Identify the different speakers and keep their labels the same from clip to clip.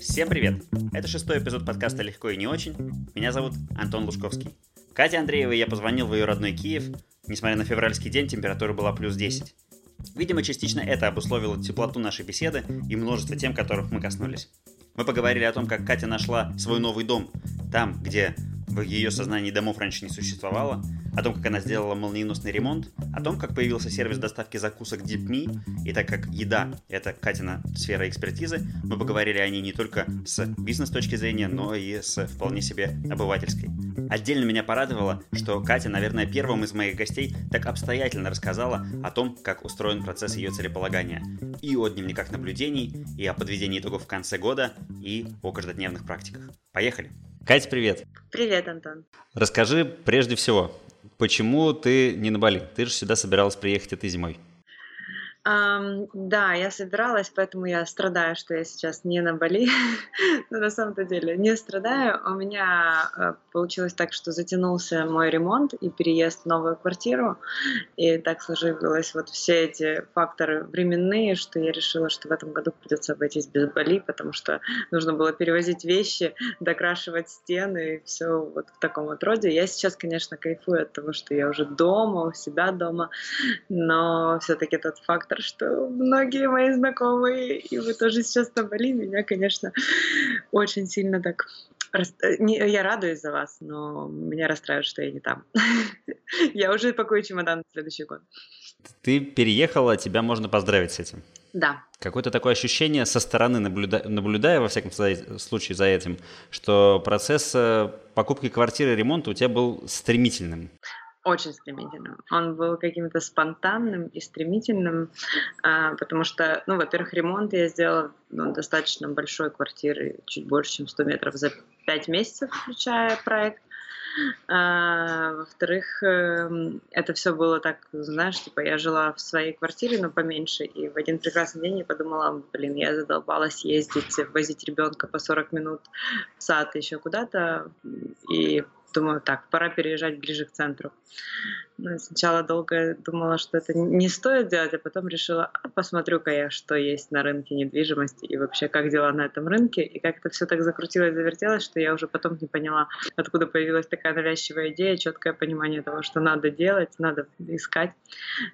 Speaker 1: Всем привет! Это шестой эпизод подкаста «Легко и не очень». Меня зовут Антон Лужковский. Кате Андреевой я позвонил в ее родной Киев. Несмотря на февральский день, температура была плюс 10. Видимо, частично это обусловило теплоту нашей беседы и множество тем, которых мы коснулись. Мы поговорили о том, как Катя нашла свой новый дом, там, где в ее сознании домов раньше не существовало, о том, как она сделала молниеносный ремонт, о том, как появился сервис доставки закусок DeepMe, и так как еда — это Катина сфера экспертизы, мы поговорили о ней не только с бизнес точки зрения, но и с вполне себе обывательской. Отдельно меня порадовало, что Катя, наверное, первым из моих гостей так обстоятельно рассказала о том, как устроен процесс ее целеполагания. И о дневниках наблюдений, и о подведении итогов в конце года, и о каждодневных практиках. Поехали! Катя, привет!
Speaker 2: Привет, Антон!
Speaker 1: Расскажи прежде всего, почему ты не на Бали? Ты же сюда собиралась приехать этой зимой.
Speaker 2: Ам, да, я собиралась, поэтому я страдаю, что я сейчас не на Бали. Но на самом-то деле не страдаю. У меня э, получилось так, что затянулся мой ремонт и переезд в новую квартиру. И так сложилось вот все эти факторы временные, что я решила, что в этом году придется обойтись без Бали, потому что нужно было перевозить вещи, докрашивать стены и все вот в таком вот роде. Я сейчас, конечно, кайфую от того, что я уже дома, у себя дома, но все-таки тот фактор, фактор, что многие мои знакомые, и вы тоже сейчас на Бали, меня, конечно, очень сильно так я радуюсь за вас, но меня расстраивает, что я не там. я уже пакую чемодан на следующий год.
Speaker 1: Ты переехала, тебя можно поздравить с этим.
Speaker 2: Да.
Speaker 1: Какое-то такое ощущение со стороны, наблюда... наблюдая, во всяком случае, за этим, что процесс э, покупки квартиры и ремонта у тебя был стремительным
Speaker 2: очень стремительным. Он был каким-то спонтанным и стремительным, а, потому что, ну, во-первых, ремонт я сделала ну, достаточно большой квартиры, чуть больше, чем 100 метров за 5 месяцев, включая проект. А, во-вторых, эм, это все было так, знаешь, типа я жила в своей квартире, но поменьше, и в один прекрасный день я подумала, блин, я задолбалась ездить, возить ребенка по 40 минут в сад еще куда-то, и думаю, так, пора переезжать ближе к центру. Ну, сначала долго думала, что это не стоит делать, а потом решила, а посмотрю-ка я, что есть на рынке недвижимости и вообще как дела на этом рынке. И как-то все так закрутилось, завертелось, что я уже потом не поняла, откуда появилась такая навязчивая идея, четкое понимание того, что надо делать, надо искать.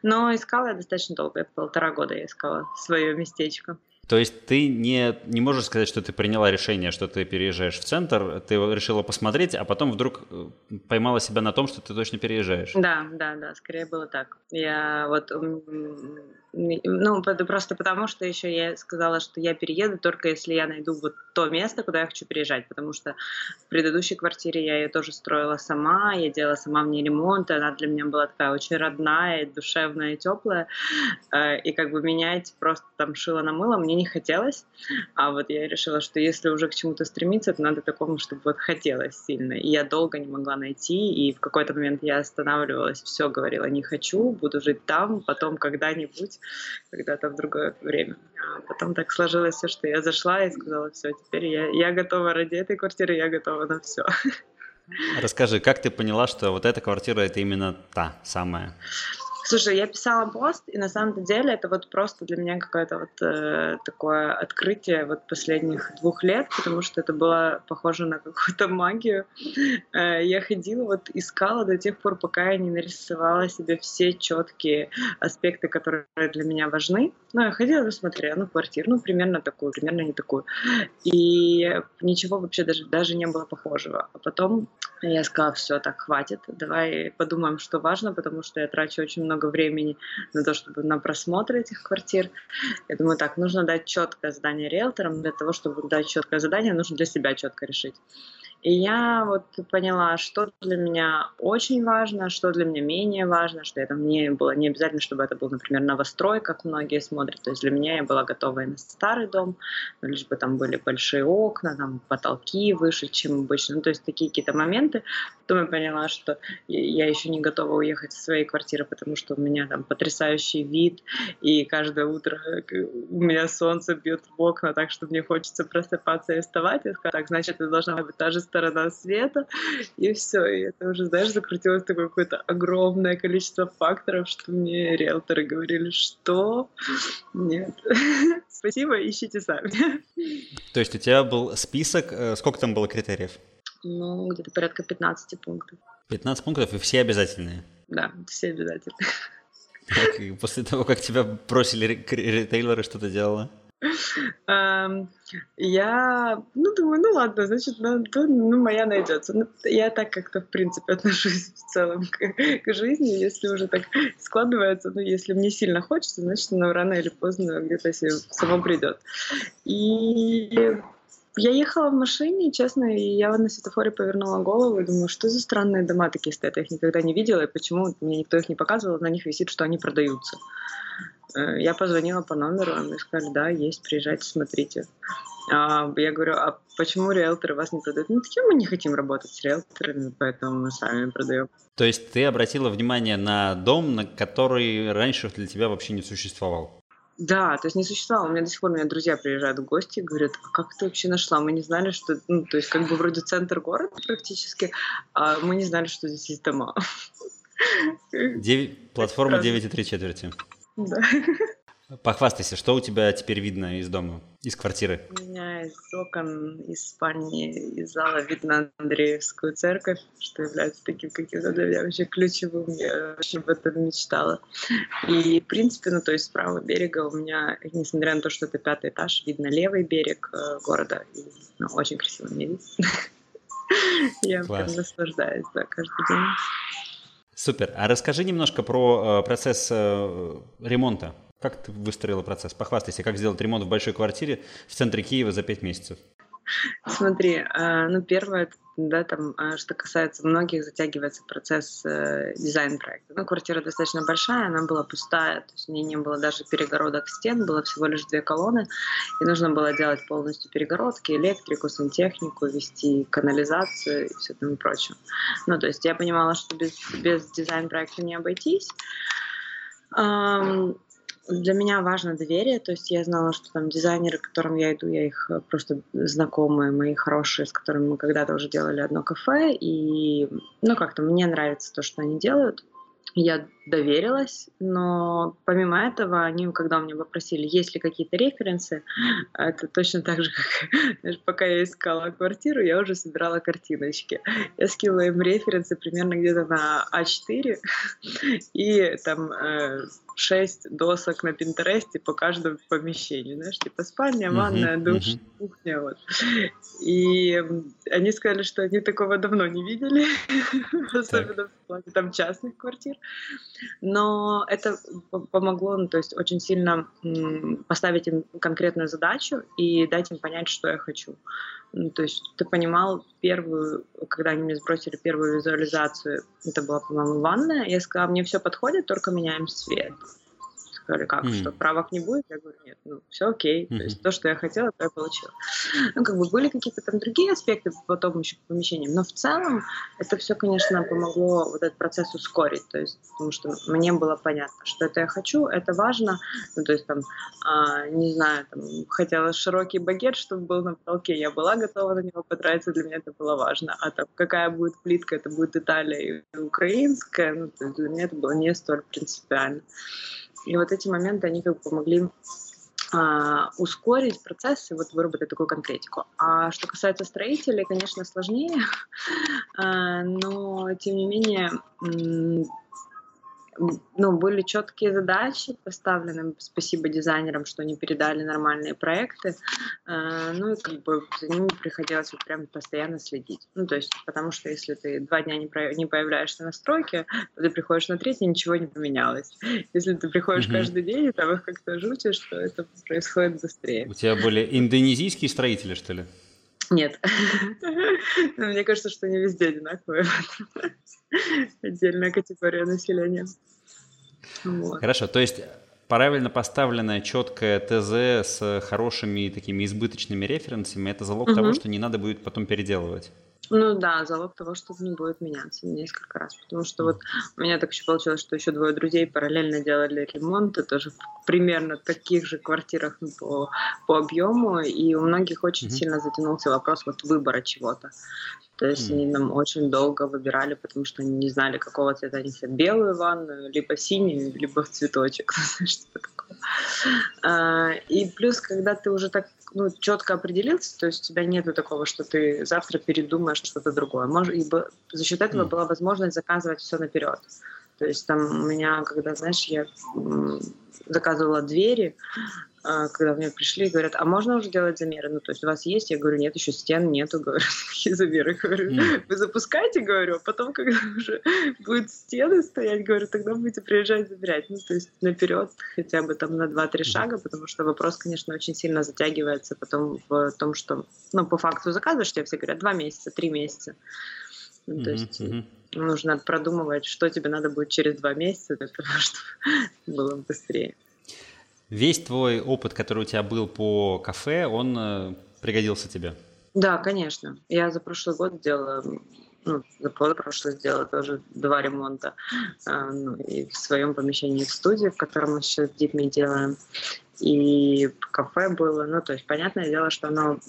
Speaker 2: Но искала я достаточно долго, полтора года я искала свое местечко.
Speaker 1: То есть ты не, не можешь сказать, что ты приняла решение, что ты переезжаешь в центр, ты решила посмотреть, а потом вдруг э, поймала себя на том, что ты точно переезжаешь.
Speaker 2: Да, да, да, скорее было так. Я вот ну, просто потому, что еще я сказала, что я перееду только если я найду вот то место, куда я хочу переезжать, потому что в предыдущей квартире я ее тоже строила сама, я делала сама в ней ремонт, и она для меня была такая очень родная, душевная и теплая, э, и как бы менять просто там шила на мыло мне не хотелось, а вот я решила, что если уже к чему-то стремиться, то надо такому, чтобы вот хотелось сильно, и я долго не могла найти, и в какой-то момент я останавливалась, все говорила, не хочу, буду жить там, потом когда-нибудь когда-то в другое время. А потом так сложилось все, что я зашла и сказала, все, теперь я, я готова ради этой квартиры, я готова на все.
Speaker 1: Расскажи, как ты поняла, что вот эта квартира это именно та самая?
Speaker 2: Слушай, я писала пост, и на самом деле это вот просто для меня какое-то вот э, такое открытие вот последних двух лет, потому что это было похоже на какую-то магию. Э, я ходила, вот искала до тех пор, пока я не нарисовала себе все четкие аспекты, которые для меня важны. Ну, я ходила, смотрела, ну, квартиру, ну, примерно такую, примерно не такую. И ничего вообще даже, даже не было похожего. А потом я сказала, все, так, хватит, давай подумаем, что важно, потому что я трачу очень много времени на то, чтобы на просмотр этих квартир. Я думаю, так, нужно дать четкое задание риэлторам. Для того, чтобы дать четкое задание, нужно для себя четко решить. И я вот поняла, что для меня очень важно, что для меня менее важно, что это мне было не обязательно, чтобы это был, например, новострой, как многие смотрят. То есть для меня я была готова и на старый дом, лишь бы там были большие окна, там потолки выше, чем обычно. Ну, то есть такие какие-то моменты. Потом я поняла, что я еще не готова уехать из своей квартиры, потому что у меня там потрясающий вид, и каждое утро у меня солнце бьет в окна, так что мне хочется просыпаться и вставать. Я сказала, так, значит, это должна быть та же сторона света, и все. И это уже, знаешь, закрутилось такое какое-то огромное количество факторов, что мне риэлторы говорили, что нет. Спасибо, ищите сами.
Speaker 1: То есть у тебя был список, э, сколько там было критериев?
Speaker 2: Ну, где-то порядка 15 пунктов.
Speaker 1: 15 пунктов и все обязательные?
Speaker 2: Да, все обязательные.
Speaker 1: Так, после того, как тебя бросили ритейлеры, что ты делала?
Speaker 2: Я, ну, думаю, ну ладно, значит, ну, моя найдется. Ну, я так как-то, в принципе, отношусь в целом к, жизни. Если уже так складывается, ну, если мне сильно хочется, значит, ну, рано или поздно где-то себе само придет. И я ехала в машине, честно, и я на светофоре повернула голову и думаю, что за странные дома такие стоят, я их никогда не видела, и почему мне никто их не показывал, на них висит, что они продаются. Э, я позвонила по номеру, они сказали, да, есть, приезжайте, смотрите. А, я говорю, а почему риэлторы вас не продают? Ну, таким мы не хотим работать с риэлторами, поэтому мы сами продаем.
Speaker 1: То есть ты обратила внимание на дом, на который раньше для тебя вообще не существовал?
Speaker 2: Да, то есть не существовало. У меня до сих пор у меня друзья приезжают в гости и говорят, а как ты вообще нашла? Мы не знали, что... Ну, то есть как бы вроде центр города практически, а мы не знали, что здесь есть дома.
Speaker 1: 9, платформа 9,3 четверти.
Speaker 2: Да.
Speaker 1: Похвастайся, что у тебя теперь видно из дома, из квартиры?
Speaker 2: У меня из окон, из спальни, из зала видно Андреевскую церковь, что является таким каким-то для меня вообще ключевым. Я очень об этом мечтала. И, в принципе, ну, то есть с правого берега у меня, несмотря на то, что это пятый этаж, видно левый берег э, города. И, ну, очень красиво мне видно. Я прям наслаждаюсь, да, каждый день.
Speaker 1: Супер. А расскажи немножко про э, процесс э, ремонта. Как ты выстроила процесс? Похвастайся, как сделать ремонт в большой квартире в центре Киева за пять месяцев.
Speaker 2: Смотри, э, ну первое, да, там, э, что касается многих, затягивается процесс э, дизайн-проекта. Ну, квартира достаточно большая, она была пустая, то есть у нее не было даже перегородок стен, было всего лишь две колонны, и нужно было делать полностью перегородки, электрику, сантехнику, вести канализацию и все тому прочее. Ну, то есть я понимала, что без, без дизайн-проекта не обойтись. Для меня важно доверие, то есть я знала, что там дизайнеры, к которым я иду, я их э, просто знакомые, мои хорошие, с которыми мы когда-то уже делали одно кафе, и, ну, как-то мне нравится то, что они делают. Я доверилась, но помимо этого, они, когда у меня попросили, есть ли какие-то референсы, это точно так же, как пока я искала квартиру, я уже собирала картиночки. Я скинула им референсы примерно где-то на А4 и там э, 6 досок на Пинтересте по каждому помещению, знаешь, типа спальня, ванная, душ, кухня, вот. И они сказали, что они такого давно не видели, особенно в плане там частных квартир. Но это помогло, ну, то есть очень сильно поставить им конкретную задачу и дать им понять, что я хочу. Ну, то есть ты понимал первую, когда они мне сбросили первую визуализацию, это была, по-моему, ванная, я сказала, мне все подходит, только меняем цвет сказали, как, mm. что правок не будет? Я говорю, нет, ну, все окей. Mm-hmm. То есть то, что я хотела, то я получила. Ну, как бы были какие-то там другие аспекты потом еще по помещениям, но в целом это все, конечно, помогло вот этот процесс ускорить, то есть потому что мне было понятно, что это я хочу, это важно, ну, то есть там, а, не знаю, там, хотела широкий багет, чтобы был на потолке, я была готова на него потратиться, для меня это было важно, а там какая будет плитка, это будет Италия и украинская, ну, то есть для меня это было не столь принципиально. И вот эти моменты, они как бы помогли а, ускорить процесс и вот выработать такую конкретику. А что касается строителей, конечно, сложнее, а, но тем не менее ну, были четкие задачи поставлены. Спасибо дизайнерам, что они передали нормальные проекты. Э, ну и как бы за ними приходилось вот прям постоянно следить. Ну, то есть, потому что если ты два дня не, про... не появляешься на стройке, то ты приходишь на третий, ничего не поменялось. Если ты приходишь mm-hmm. каждый день, и там их как-то жутишь, что это происходит быстрее.
Speaker 1: У тебя были индонезийские строители, что ли?
Speaker 2: Нет. Мне кажется, что не везде одинаковые. Отдельная категория населения.
Speaker 1: Вот. Хорошо, то есть правильно поставленная четкая ТЗ с хорошими такими избыточными референсами – это залог угу. того, что не надо будет потом переделывать.
Speaker 2: Ну да, залог того, что не будет меняться несколько раз. Потому что вот у меня так еще получилось, что еще двое друзей параллельно делали ремонт, и тоже в примерно таких же квартирах ну, по, по объему, и у многих очень mm-hmm. сильно затянулся вопрос вот выбора чего-то. То есть mm. они нам очень долго выбирали, потому что они не знали, какого цвета они хотят. Белую ванную, либо синюю, либо в цветочек. что такое. А, и плюс, когда ты уже так ну, четко определился, то есть у тебя нет такого, что ты завтра передумаешь что-то другое. Может, ибо за счет этого mm. была возможность заказывать все наперед. То есть там у меня, когда, знаешь, я заказывала двери, а, когда мне пришли и говорят, а можно уже делать замеры? Ну, то есть у вас есть? Я говорю, нет, еще стен нету, говорю, какие замеры? Говорю, вы запускаете, говорю, а потом, когда уже будет стены стоять, говорю, тогда будете приезжать забирать. Ну, то есть наперед хотя бы там на 2-3 шага, потому что вопрос, конечно, очень сильно затягивается потом в том, что, ну, по факту заказываешь, тебе все говорят, 2 месяца, 3 месяца. Ну, то есть нужно продумывать, что тебе надо будет через 2 месяца для того, чтобы было быстрее.
Speaker 1: Весь твой опыт, который у тебя был по кафе, он э, пригодился тебе?
Speaker 2: Да, конечно. Я за прошлый год сделала, ну, за прошлый сделала тоже два ремонта. Э, ну, и в своем помещении в студии, в котором мы сейчас с детьми делаем. И кафе было, ну, то есть, понятное дело, что оно...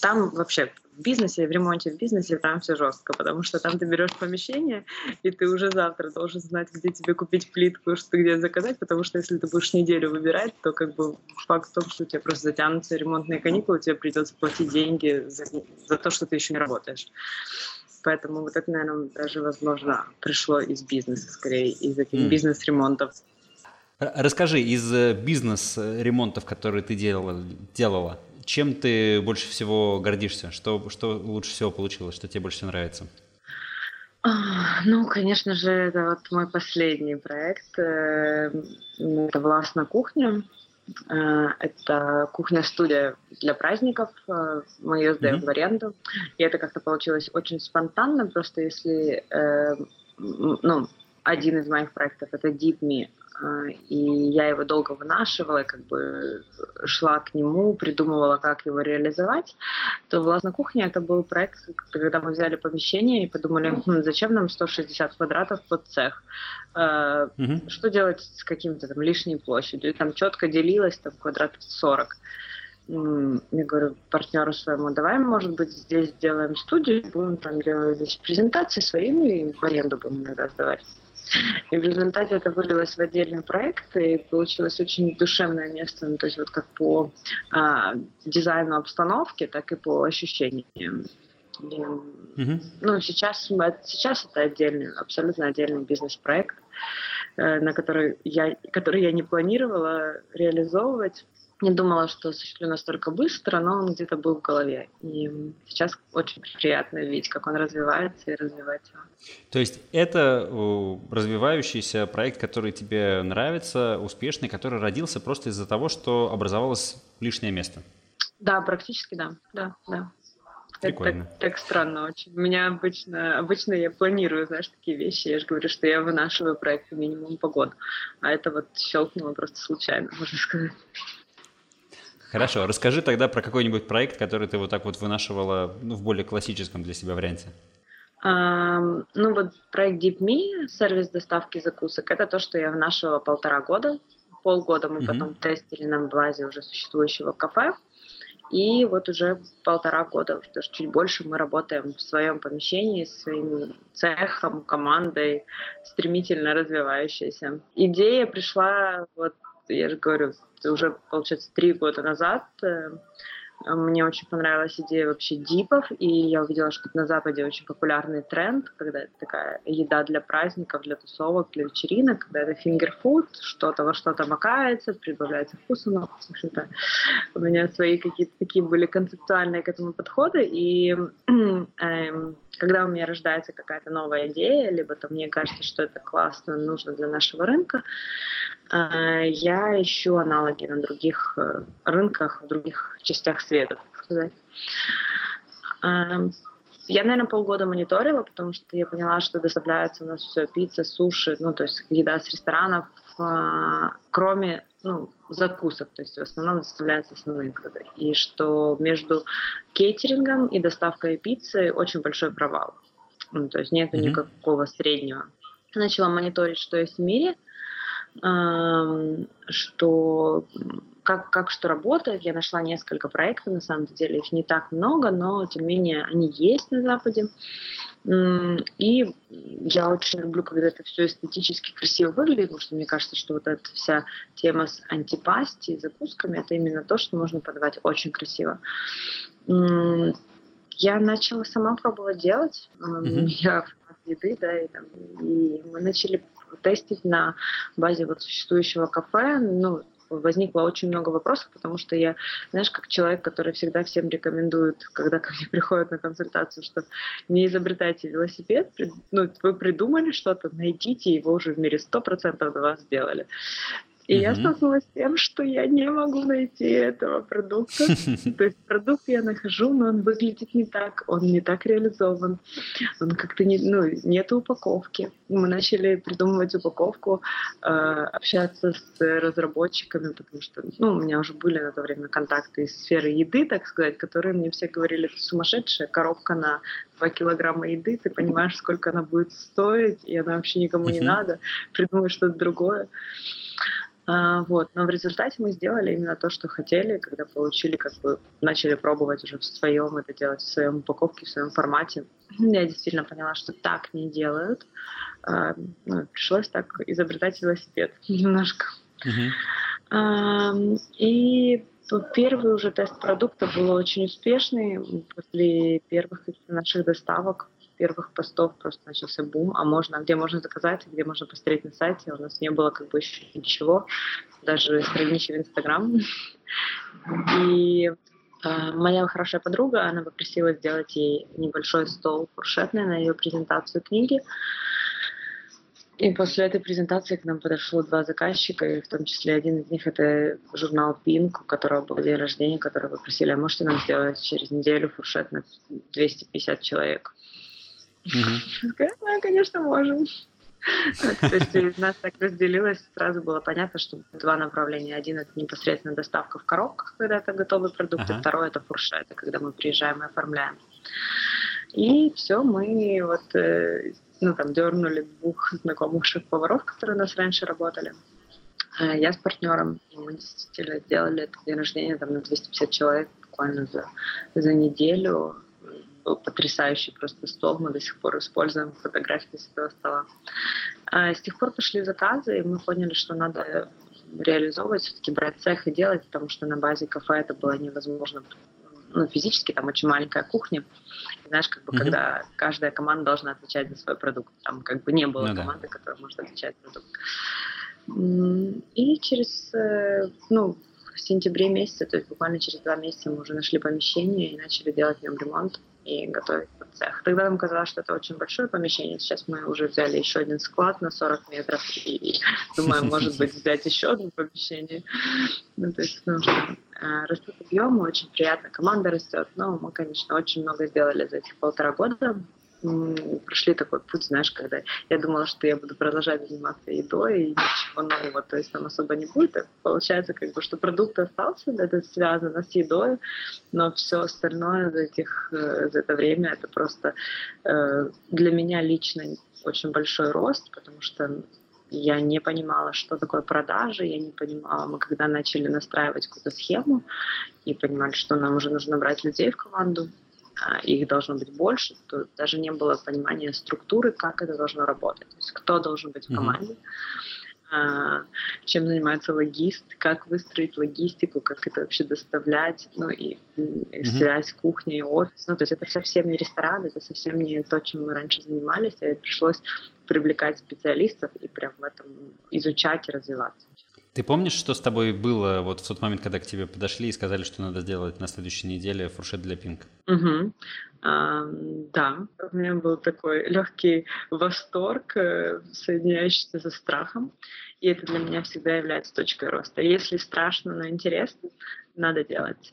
Speaker 2: Там вообще в бизнесе, в ремонте в бизнесе там все жестко, потому что там ты берешь помещение, и ты уже завтра должен знать, где тебе купить плитку, что где заказать, потому что если ты будешь неделю выбирать, то как бы факт в том, что у тебя просто затянутся ремонтные каникулы, тебе придется платить деньги за, за то, что ты еще не работаешь. Поэтому вот это, наверное, даже, возможно, пришло из бизнеса, скорее, из этих mm. бизнес-ремонтов.
Speaker 1: Расскажи, из э, бизнес-ремонтов, которые ты делала, делала, чем ты больше всего гордишься? Что, что лучше всего получилось? Что тебе больше всего нравится?
Speaker 2: А, ну, конечно же, это вот мой последний проект. Э, это «Властная кухня». Э, это кухня-студия для праздников. Э, мы ее сдаем mm-hmm. в аренду. И это как-то получилось очень спонтанно. Просто если... Ну, один из моих проектов — это Deep Me. А, и я его долго вынашивала, как бы шла к нему, придумывала, как его реализовать, то «Властная кухня» — это был проект, когда мы взяли помещение и подумали, хм, зачем нам 160 квадратов под цех? Mm-hmm. Что делать с каким-то там лишней площадью? И там четко делилось, там квадратов 40 я говорю партнеру своему, давай, может быть, здесь сделаем студию, будем там делать здесь презентации свои, ну и в аренду будем иногда сдавать. И в результате это вылилось в отдельный проект, и получилось очень душевное место, ну, то есть вот как по а, дизайну обстановки, так и по ощущениям. И. Ну, сейчас, сейчас это отдельный, абсолютно отдельный бизнес-проект, э, на который я, который я не планировала реализовывать не думала, что осуществлю настолько быстро, но он где-то был в голове. И сейчас очень приятно видеть, как он развивается и развивать его.
Speaker 1: То есть это развивающийся проект, который тебе нравится, успешный, который родился просто из-за того, что образовалось лишнее место?
Speaker 2: Да, практически да. Да, да.
Speaker 1: Прикольно.
Speaker 2: Это так, так странно очень. У меня обычно, обычно я планирую, знаешь, такие вещи. Я же говорю, что я вынашиваю проекты минимум по году. А это вот щелкнуло просто случайно, можно сказать.
Speaker 1: Хорошо, расскажи тогда про какой-нибудь проект, который ты вот так вот вынашивала ну, в более классическом для себя варианте.
Speaker 2: Um, ну вот проект DeepMe, сервис доставки закусок, это то, что я вынашивала полтора года. Полгода мы mm-hmm. потом тестили на базе уже существующего кафе. И вот уже полтора года, даже чуть больше, мы работаем в своем помещении, с своим цехом, командой, стремительно развивающейся. Идея пришла вот я же говорю, уже, получается, три года назад э, мне очень понравилась идея вообще дипов, и я увидела, что на Западе очень популярный тренд, когда это такая еда для праздников, для тусовок, для вечеринок, когда это фингерфуд, что-то во что-то макается, прибавляется вкуса, но, в общем-то, у меня свои какие-то такие были концептуальные к этому подходы, и эм, когда у меня рождается какая-то новая идея, либо то мне кажется, что это классно, нужно для нашего рынка, я ищу аналоги на других э, рынках, в других частях света, так сказать. Эм, я, наверное, полгода мониторила, потому что я поняла, что доставляется у нас все пицца, суши, ну, то есть еда с ресторанов, э, кроме ну, закусок, то есть в основном доставляются основные блюда. И что между кейтерингом и доставкой пиццы очень большой провал. Ну, то есть нет mm-hmm. никакого среднего. начала мониторить, что есть в мире, что как, как что работает. Я нашла несколько проектов, на самом деле их не так много, но тем не менее они есть на Западе. И я очень люблю, когда это все эстетически красиво выглядит, потому что мне кажется, что вот эта вся тема с антипасти и закусками, это именно то, что можно подавать очень красиво. Я начала сама пробовать делать. Mm-hmm. Я еды, да, и, там, и мы начали тестить на базе вот существующего кафе. Ну, возникло очень много вопросов, потому что я, знаешь, как человек, который всегда всем рекомендует, когда ко мне приходят на консультацию, что не изобретайте велосипед, ну, вы придумали что-то, найдите его уже в мире, сто процентов до вас сделали. И mm-hmm. я столкнулась с тем, что я не могу найти этого продукта. То есть продукт я нахожу, но он выглядит не так, он не так реализован, он как-то не, ну, нет упаковки. Мы начали придумывать упаковку, э, общаться с разработчиками, потому что ну, у меня уже были на то время контакты из сферы еды, так сказать, которые мне все говорили, это сумасшедшая коробка на 2 килограмма еды, ты понимаешь, сколько она будет стоить, и она вообще никому не надо, придумай что-то другое. А, вот. Но в результате мы сделали именно то, что хотели, когда получили, как бы начали пробовать уже в своем это делать, в своем упаковке, в своем формате. Я действительно поняла, что так не делают. А, ну, пришлось так изобретать велосипед немножко. Uh-huh. А, и первый уже тест продукта был очень успешный. После первых наших доставок первых постов просто начался бум, а можно, где можно заказать, где можно посмотреть на сайте, у нас не было как бы еще ничего, даже странички в Инстаграм. И э, моя хорошая подруга, она попросила сделать ей небольшой стол фуршетный на ее презентацию книги. И после этой презентации к нам подошло два заказчика, и в том числе один из них это журнал Pink, у которого был день рождения, который попросили, а можете нам сделать через неделю фуршет на 250 человек. Угу. Да, конечно, можем. То есть у нас так разделилось, сразу было понятно, что два направления. Один это непосредственно доставка в коробках, когда это готовый продукт, ага. и второй это фуршеты, когда мы приезжаем и оформляем. И все, мы вот э, ну, там, дернули двух знакомых шеф-поваров, которые у нас раньше работали. А я с партнером, и мы действительно сделали это день рождения там, на 250 человек буквально за, за неделю был потрясающий просто стол, мы до сих пор используем фотографии с этого стола. А с тех пор пошли заказы, и мы поняли, что надо реализовывать, все-таки брать цех и делать, потому что на базе кафе это было невозможно ну, физически там очень маленькая кухня. Знаешь, как бы mm-hmm. когда каждая команда должна отвечать за свой продукт. Там как бы не было ну, команды, да. которая может отвечать за продукт. И через, э, ну, в сентябре месяце, то есть буквально через два месяца мы уже нашли помещение и начали делать в нем ремонт и готовить под цех. Тогда нам казалось, что это очень большое помещение. Сейчас мы уже взяли еще один склад на 40 метров и думаем, может быть, взять еще одно помещение. Ну, то есть, ну, э, растут объемы, очень приятно, команда растет. Но мы, конечно, очень много сделали за этих полтора года прошли такой путь, знаешь, когда я думала, что я буду продолжать заниматься едой и ничего нового, то есть там особо не будет. Так получается, как бы, что продукт остался, это связано с едой, но все остальное за, этих, э, за это время это просто э, для меня лично очень большой рост, потому что я не понимала, что такое продажи, я не понимала, мы когда начали настраивать какую-то схему и понимали, что нам уже нужно брать людей в команду, их должно быть больше, то даже не было понимания структуры, как это должно работать. То есть кто должен быть в команде, mm-hmm. чем занимается логист, как выстроить логистику, как это вообще доставлять, ну и, и mm-hmm. связь кухни и офис. Ну, то есть это совсем не ресторан, это совсем не то, чем мы раньше занимались, а пришлось привлекать специалистов и прям в этом изучать и развиваться.
Speaker 1: Ты помнишь, что с тобой было вот в тот момент, когда к тебе подошли и сказали, что надо сделать на следующей неделе фуршет для пинг?
Speaker 2: Угу. А, да, у меня был такой легкий восторг, э, соединяющийся со страхом. И это для меня всегда является точкой роста. Если страшно, но интересно, надо делать.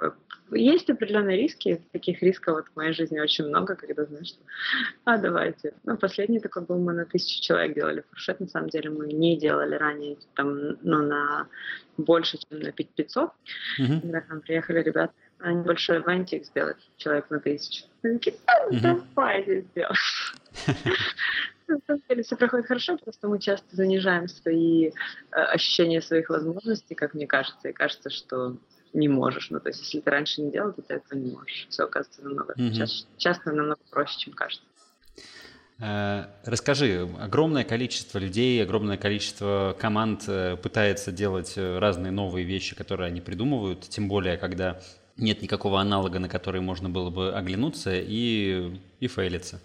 Speaker 2: А, есть определенные риски, таких рисков вот в моей жизни очень много, когда знаешь, а давайте. Ну, последний такой был, мы на тысячу человек делали фуршет, на самом деле мы не делали ранее, там, ну, на больше, чем на 500. Mm-hmm. Когда к нам приехали ребята, они большой вантик сделать, человек на тысячу. Такие, да, давайте сделаем. На самом деле все проходит хорошо, просто мы часто занижаем свои э, ощущения своих возможностей, как мне кажется, и кажется, что не можешь. Ну, то есть, если ты раньше не делал, то ты этого не можешь. Все оказывается намного, mm-hmm. часто, часто намного проще, чем кажется.
Speaker 1: Э, расскажи, огромное количество людей, огромное количество команд э, пытается делать разные новые вещи, которые они придумывают, тем более, когда нет никакого аналога, на который можно было бы оглянуться и, и фейлиться.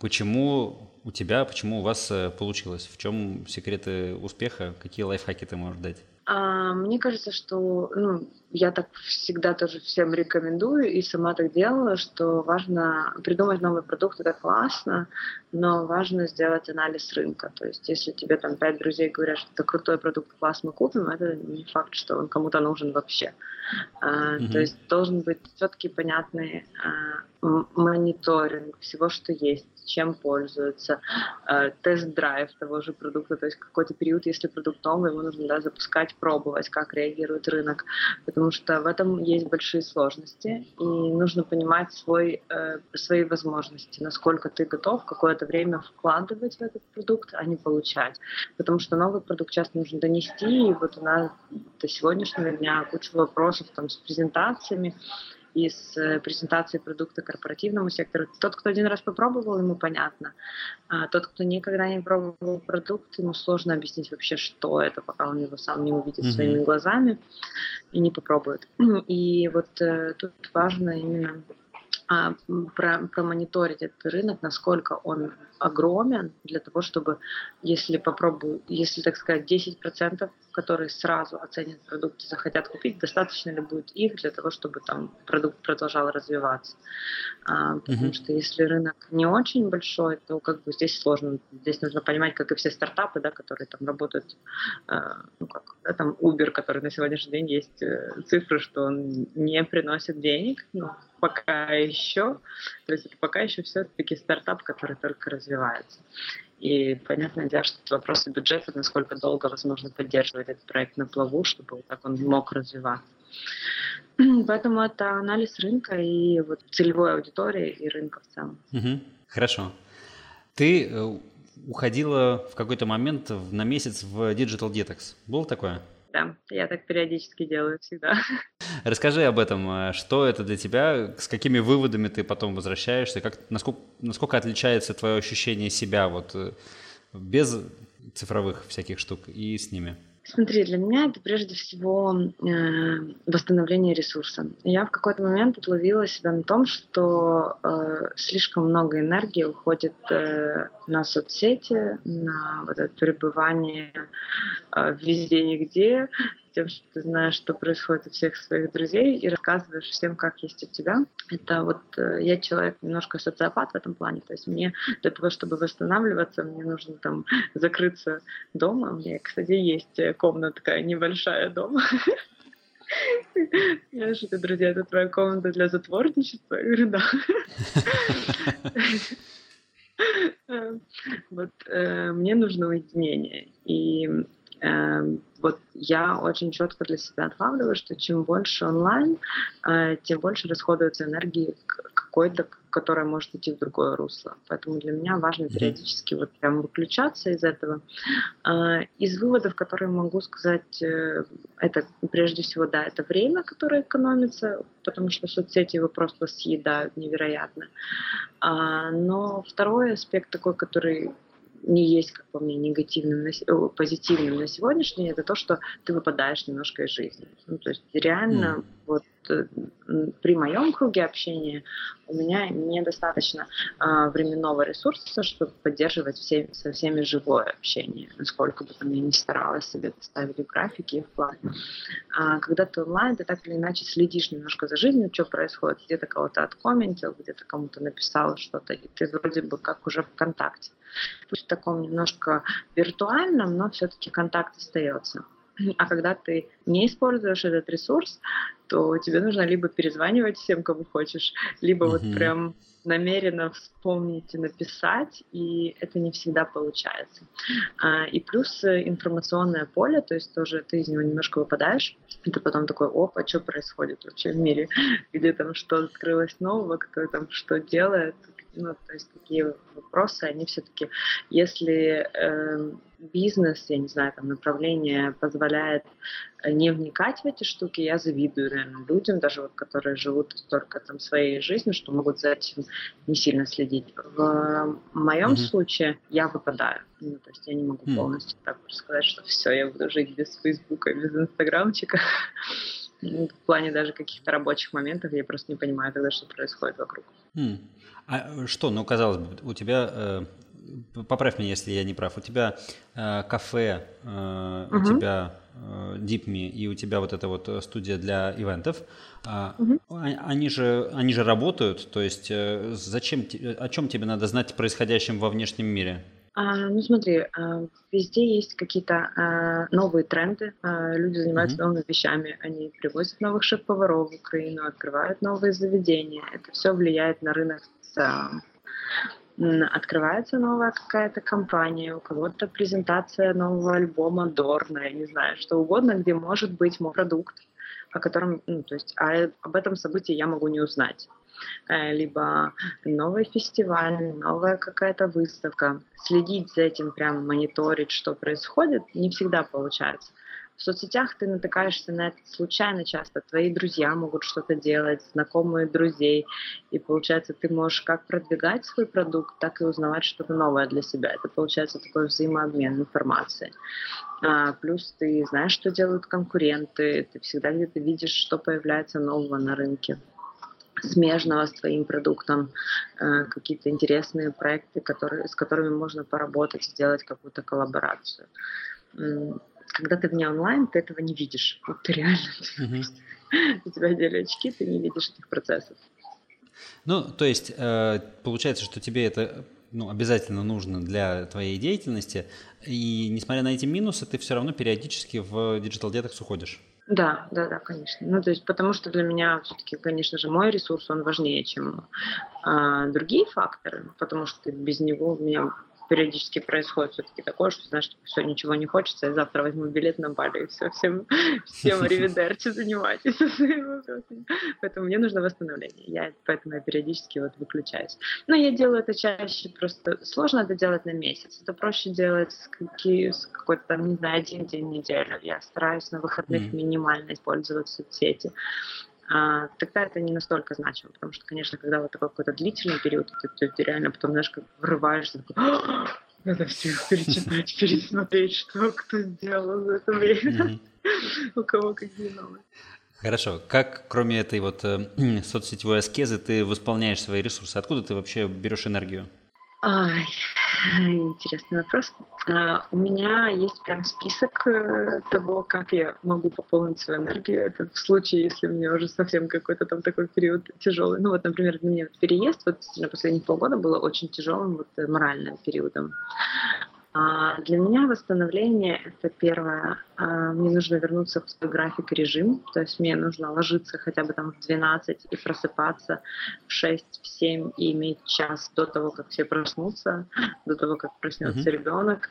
Speaker 1: Почему у тебя, почему у вас получилось? В чем секреты успеха? Какие лайфхаки ты можешь дать?
Speaker 2: А, мне кажется, что ну, я так всегда тоже всем рекомендую и сама так делала, что важно придумать новый продукт, это классно, но важно сделать анализ рынка. То есть если тебе там пять друзей говорят, что это крутой продукт, класс, мы купим, это не факт, что он кому-то нужен вообще. Mm-hmm. То есть должен быть все-таки понятный а, мониторинг всего, что есть чем пользуются, э, тест-драйв того же продукта, то есть какой-то период, если продукт новый, его нужно да, запускать, пробовать, как реагирует рынок, потому что в этом есть большие сложности, и нужно понимать свой, э, свои возможности, насколько ты готов какое-то время вкладывать в этот продукт, а не получать, потому что новый продукт часто нужно донести, и вот у нас до сегодняшнего дня куча вопросов там с презентациями, из э, презентации продукта корпоративному сектору. Тот, кто один раз попробовал, ему понятно. А тот, кто никогда не пробовал продукт, ему сложно объяснить вообще, что это, пока он его сам не увидит mm-hmm. своими глазами и не попробует. И вот э, тут важно именно а, про, промониторить этот рынок, насколько он огромен для того, чтобы, если попробую, если, так сказать, 10%, которые сразу оценят продукт и захотят купить, достаточно ли будет их для того, чтобы там продукт продолжал развиваться. А, потому mm-hmm. что если рынок не очень большой, то как бы здесь сложно. Здесь нужно понимать, как и все стартапы, да, которые там работают, а, ну как, да, там Uber, который на сегодняшний день есть э, цифры, что он не приносит денег, ну, пока еще. То есть пока еще все-таки стартап, который только развивается. И понятное дело, что это вопросы бюджета, насколько долго возможно поддерживать этот проект на плаву, чтобы вот так он мог развиваться. Поэтому это анализ рынка и вот целевой аудитории и рынка в целом.
Speaker 1: Угу. Хорошо. Ты э, уходила в какой-то момент на месяц в Digital Detox. Было такое?
Speaker 2: Да, я так периодически делаю всегда.
Speaker 1: Расскажи об этом. Э, что это для тебя? С какими выводами ты потом возвращаешься? Как, насколько, насколько отличается твое ощущение себя вот э, без цифровых всяких штук и с ними?
Speaker 2: Смотри, для меня это прежде всего э, восстановление ресурса. Я в какой-то момент отловила себя на том, что э, слишком много энергии уходит э, на соцсети, на вот это пребывание э, везде, нигде, тем, что ты знаешь, что происходит у всех своих друзей, и рассказываешь всем, как есть у тебя. Это вот э, я человек немножко социопат в этом плане, то есть мне для того, чтобы восстанавливаться, мне нужно там закрыться дома. У меня, кстати, есть комната такая небольшая дома. Знаешь, это, друзья, это твоя комната для затворничества? Я говорю, да. Вот э, мне нужно уединение. И Эм, вот я очень четко для себя отлавливаю, что чем больше онлайн, э, тем больше расходуется энергии какой-то, которая может идти в другое русло. Поэтому для меня важно периодически вот прям выключаться из этого. Э, из выводов, которые могу сказать, э, это прежде всего, да, это время, которое экономится, потому что соцсети его просто съедают невероятно. А, но второй аспект такой, который не есть, как по мне, негативным, на, позитивным на сегодняшний, это то, что ты выпадаешь немножко из жизни. Ну, то есть реально mm. вот э, при моем круге общения у меня недостаточно э, временного ресурса, чтобы поддерживать все, со всеми живое общение, насколько бы там я ни старалась себе доставили графики в план. А когда ты онлайн, ты так или иначе следишь немножко за жизнью, что происходит, где-то кого-то откомментил, где-то кому-то написал что-то, и ты вроде бы как уже в контакте пусть в таком немножко виртуальном, но все-таки контакт остается. А когда ты не используешь этот ресурс, то тебе нужно либо перезванивать всем, кому хочешь, либо mm-hmm. вот прям намеренно вспомнить и написать, и это не всегда получается. А, и плюс э, информационное поле, то есть тоже ты из него немножко выпадаешь, и ты потом такой, опа, что происходит вообще в мире, где там что открылось нового, кто там что делает, ну, то есть такие вопросы, они все-таки, если э, бизнес, я не знаю, там направление позволяет э, не вникать в эти штуки, я завидую, наверное, людям, даже вот, которые живут только там своей жизнью, что могут за этим не сильно следить. В моем mm-hmm. случае я выпадаю. Ну, то есть я не могу mm-hmm. полностью так сказать, что все, я буду жить без Фейсбука, без Инстаграмчика. Ну, в плане даже каких-то рабочих моментов я просто не понимаю тогда, что происходит вокруг.
Speaker 1: Mm. А что, ну, казалось бы, у тебя, э, поправь меня, если я не прав, у тебя э, кафе, э, угу. у тебя э, Дипми и у тебя вот эта вот студия для ивентов, э, угу. они, же, они же работают, то есть э, зачем, о чем тебе надо знать происходящем во внешнем мире?
Speaker 2: А, ну смотри, а, везде есть какие-то а, новые тренды, люди занимаются mm-hmm. новыми вещами, они привозят новых шеф-поваров в Украину, открывают новые заведения, это все влияет на рынок Открывается новая какая-то компания, у кого-то презентация нового альбома Дорна, я не знаю, что угодно, где может быть мой продукт, о котором, ну, то есть, а об этом событии я могу не узнать. Э, либо новый фестиваль, новая какая-то выставка. Следить за этим, прям мониторить, что происходит, не всегда получается. В соцсетях ты натыкаешься на это случайно часто. Твои друзья могут что-то делать, знакомые друзей. И получается, ты можешь как продвигать свой продукт, так и узнавать что-то новое для себя. Это получается такой взаимообмен информацией. А, плюс ты знаешь, что делают конкуренты, ты всегда где-то видишь, что появляется нового на рынке смежного с твоим продуктом, э, какие-то интересные проекты, которые, с которыми можно поработать, сделать какую-то коллаборацию. Когда ты вне онлайн, ты этого не видишь. Вот ты реально. Uh-huh. У тебя одели очки, ты не видишь этих процессов.
Speaker 1: Ну, то есть, э, получается, что тебе это ну, обязательно нужно для твоей деятельности, и несмотря на эти минусы, ты все равно периодически в Digital Detox уходишь.
Speaker 2: Да, да, да, конечно. Ну, то есть, потому что для меня все-таки, конечно же, мой ресурс, он важнее, чем э, другие факторы, потому что без него у меня периодически происходит все-таки такое, что, знаешь, типа, все, ничего не хочется, я завтра возьму билет на Бали, и все, всем, всем аривидерчи занимайтесь своими вопросами. Поэтому мне нужно восстановление. Я, поэтому я периодически вот выключаюсь. Но я делаю это чаще, просто сложно это делать на месяц. Это проще делать с, какие, с какой-то там, не знаю, один день в неделю. Я стараюсь на выходных mm. минимально использовать соцсети тогда это не настолько значимо, потому что, конечно, когда вот такой какой-то длительный период, ты, ты, ты реально потом, знаешь, как врываешься, такой, надо всех перечитать, пересмотреть, что кто сделал за это время, у кого какие новые.
Speaker 1: Хорошо. Как, кроме этой вот э, соцсетевой аскезы, ты восполняешь свои ресурсы? Откуда ты вообще берешь энергию?
Speaker 2: Ай, интересный вопрос. А, у меня есть прям список э, того, как я могу пополнить свою энергию. Это в случае, если у меня уже совсем какой-то там такой период тяжелый. Ну вот, например, для меня переезд вот на последние полгода было очень тяжелым вот э, моральным периодом. А для меня восстановление — это первое. А, мне нужно вернуться в свой график и режим, то есть мне нужно ложиться хотя бы там в 12 и просыпаться в 6, в 7 и иметь час до того, как все проснутся, до того, как проснется mm-hmm. ребенок.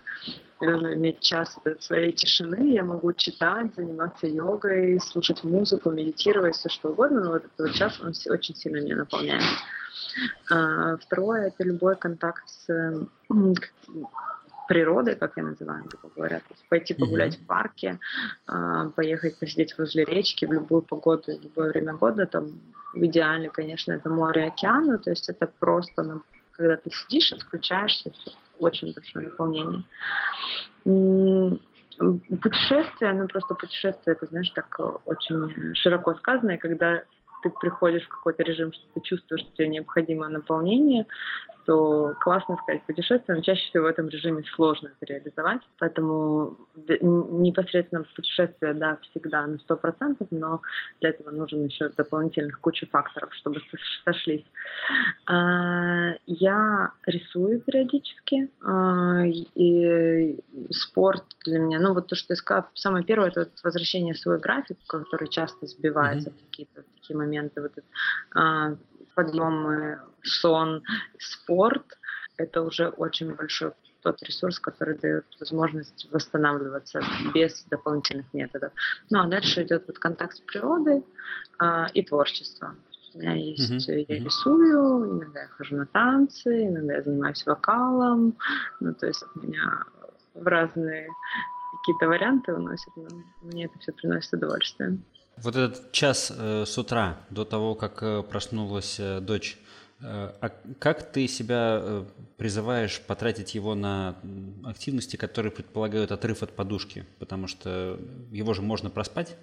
Speaker 2: Мне нужно иметь час своей тишины, я могу читать, заниматься йогой, слушать музыку, медитировать, все что угодно, но вот этот вот час, он очень сильно меня наполняет. А, второе — это любой контакт с природой, как я называю, грубо говоря. То есть пойти погулять mm-hmm. в парке, а, поехать посидеть возле речки в любую погоду, в любое время года. Там в идеале, конечно, это море и океан, то есть это просто, ну, когда ты сидишь, отключаешься, очень большое наполнение. Путешествие, ну просто путешествие, это, знаешь, так очень широко сказано, и когда ты приходишь в какой-то режим, что ты чувствуешь, что тебе необходимо наполнение, то классно сказать путешествие, но чаще всего в этом режиме сложно это реализовать. Поэтому непосредственно путешествие, да, всегда на сто процентов, но для этого нужен еще дополнительных куча факторов, чтобы сошлись. А, я рисую периодически, а, и спорт для меня, ну вот то, что я сказала, самое первое, это возвращение в свой график, который часто сбивается mm-hmm. какие-то такие моменты, вот это, а, подъемы, сон, спорт, это уже очень большой тот ресурс, который дает возможность восстанавливаться без дополнительных методов. Ну а дальше идет вот контакт с природой а, и творчество. У меня есть, uh-huh. я рисую, иногда я хожу на танцы, иногда я занимаюсь вокалом. Ну, то есть меня в разные какие-то варианты уносят, но мне это все приносит удовольствие.
Speaker 1: Вот этот час э, с утра, до того, как э, проснулась э, дочь, э, а как ты себя э, призываешь потратить его на активности, которые предполагают отрыв от подушки? Потому что его же можно проспать?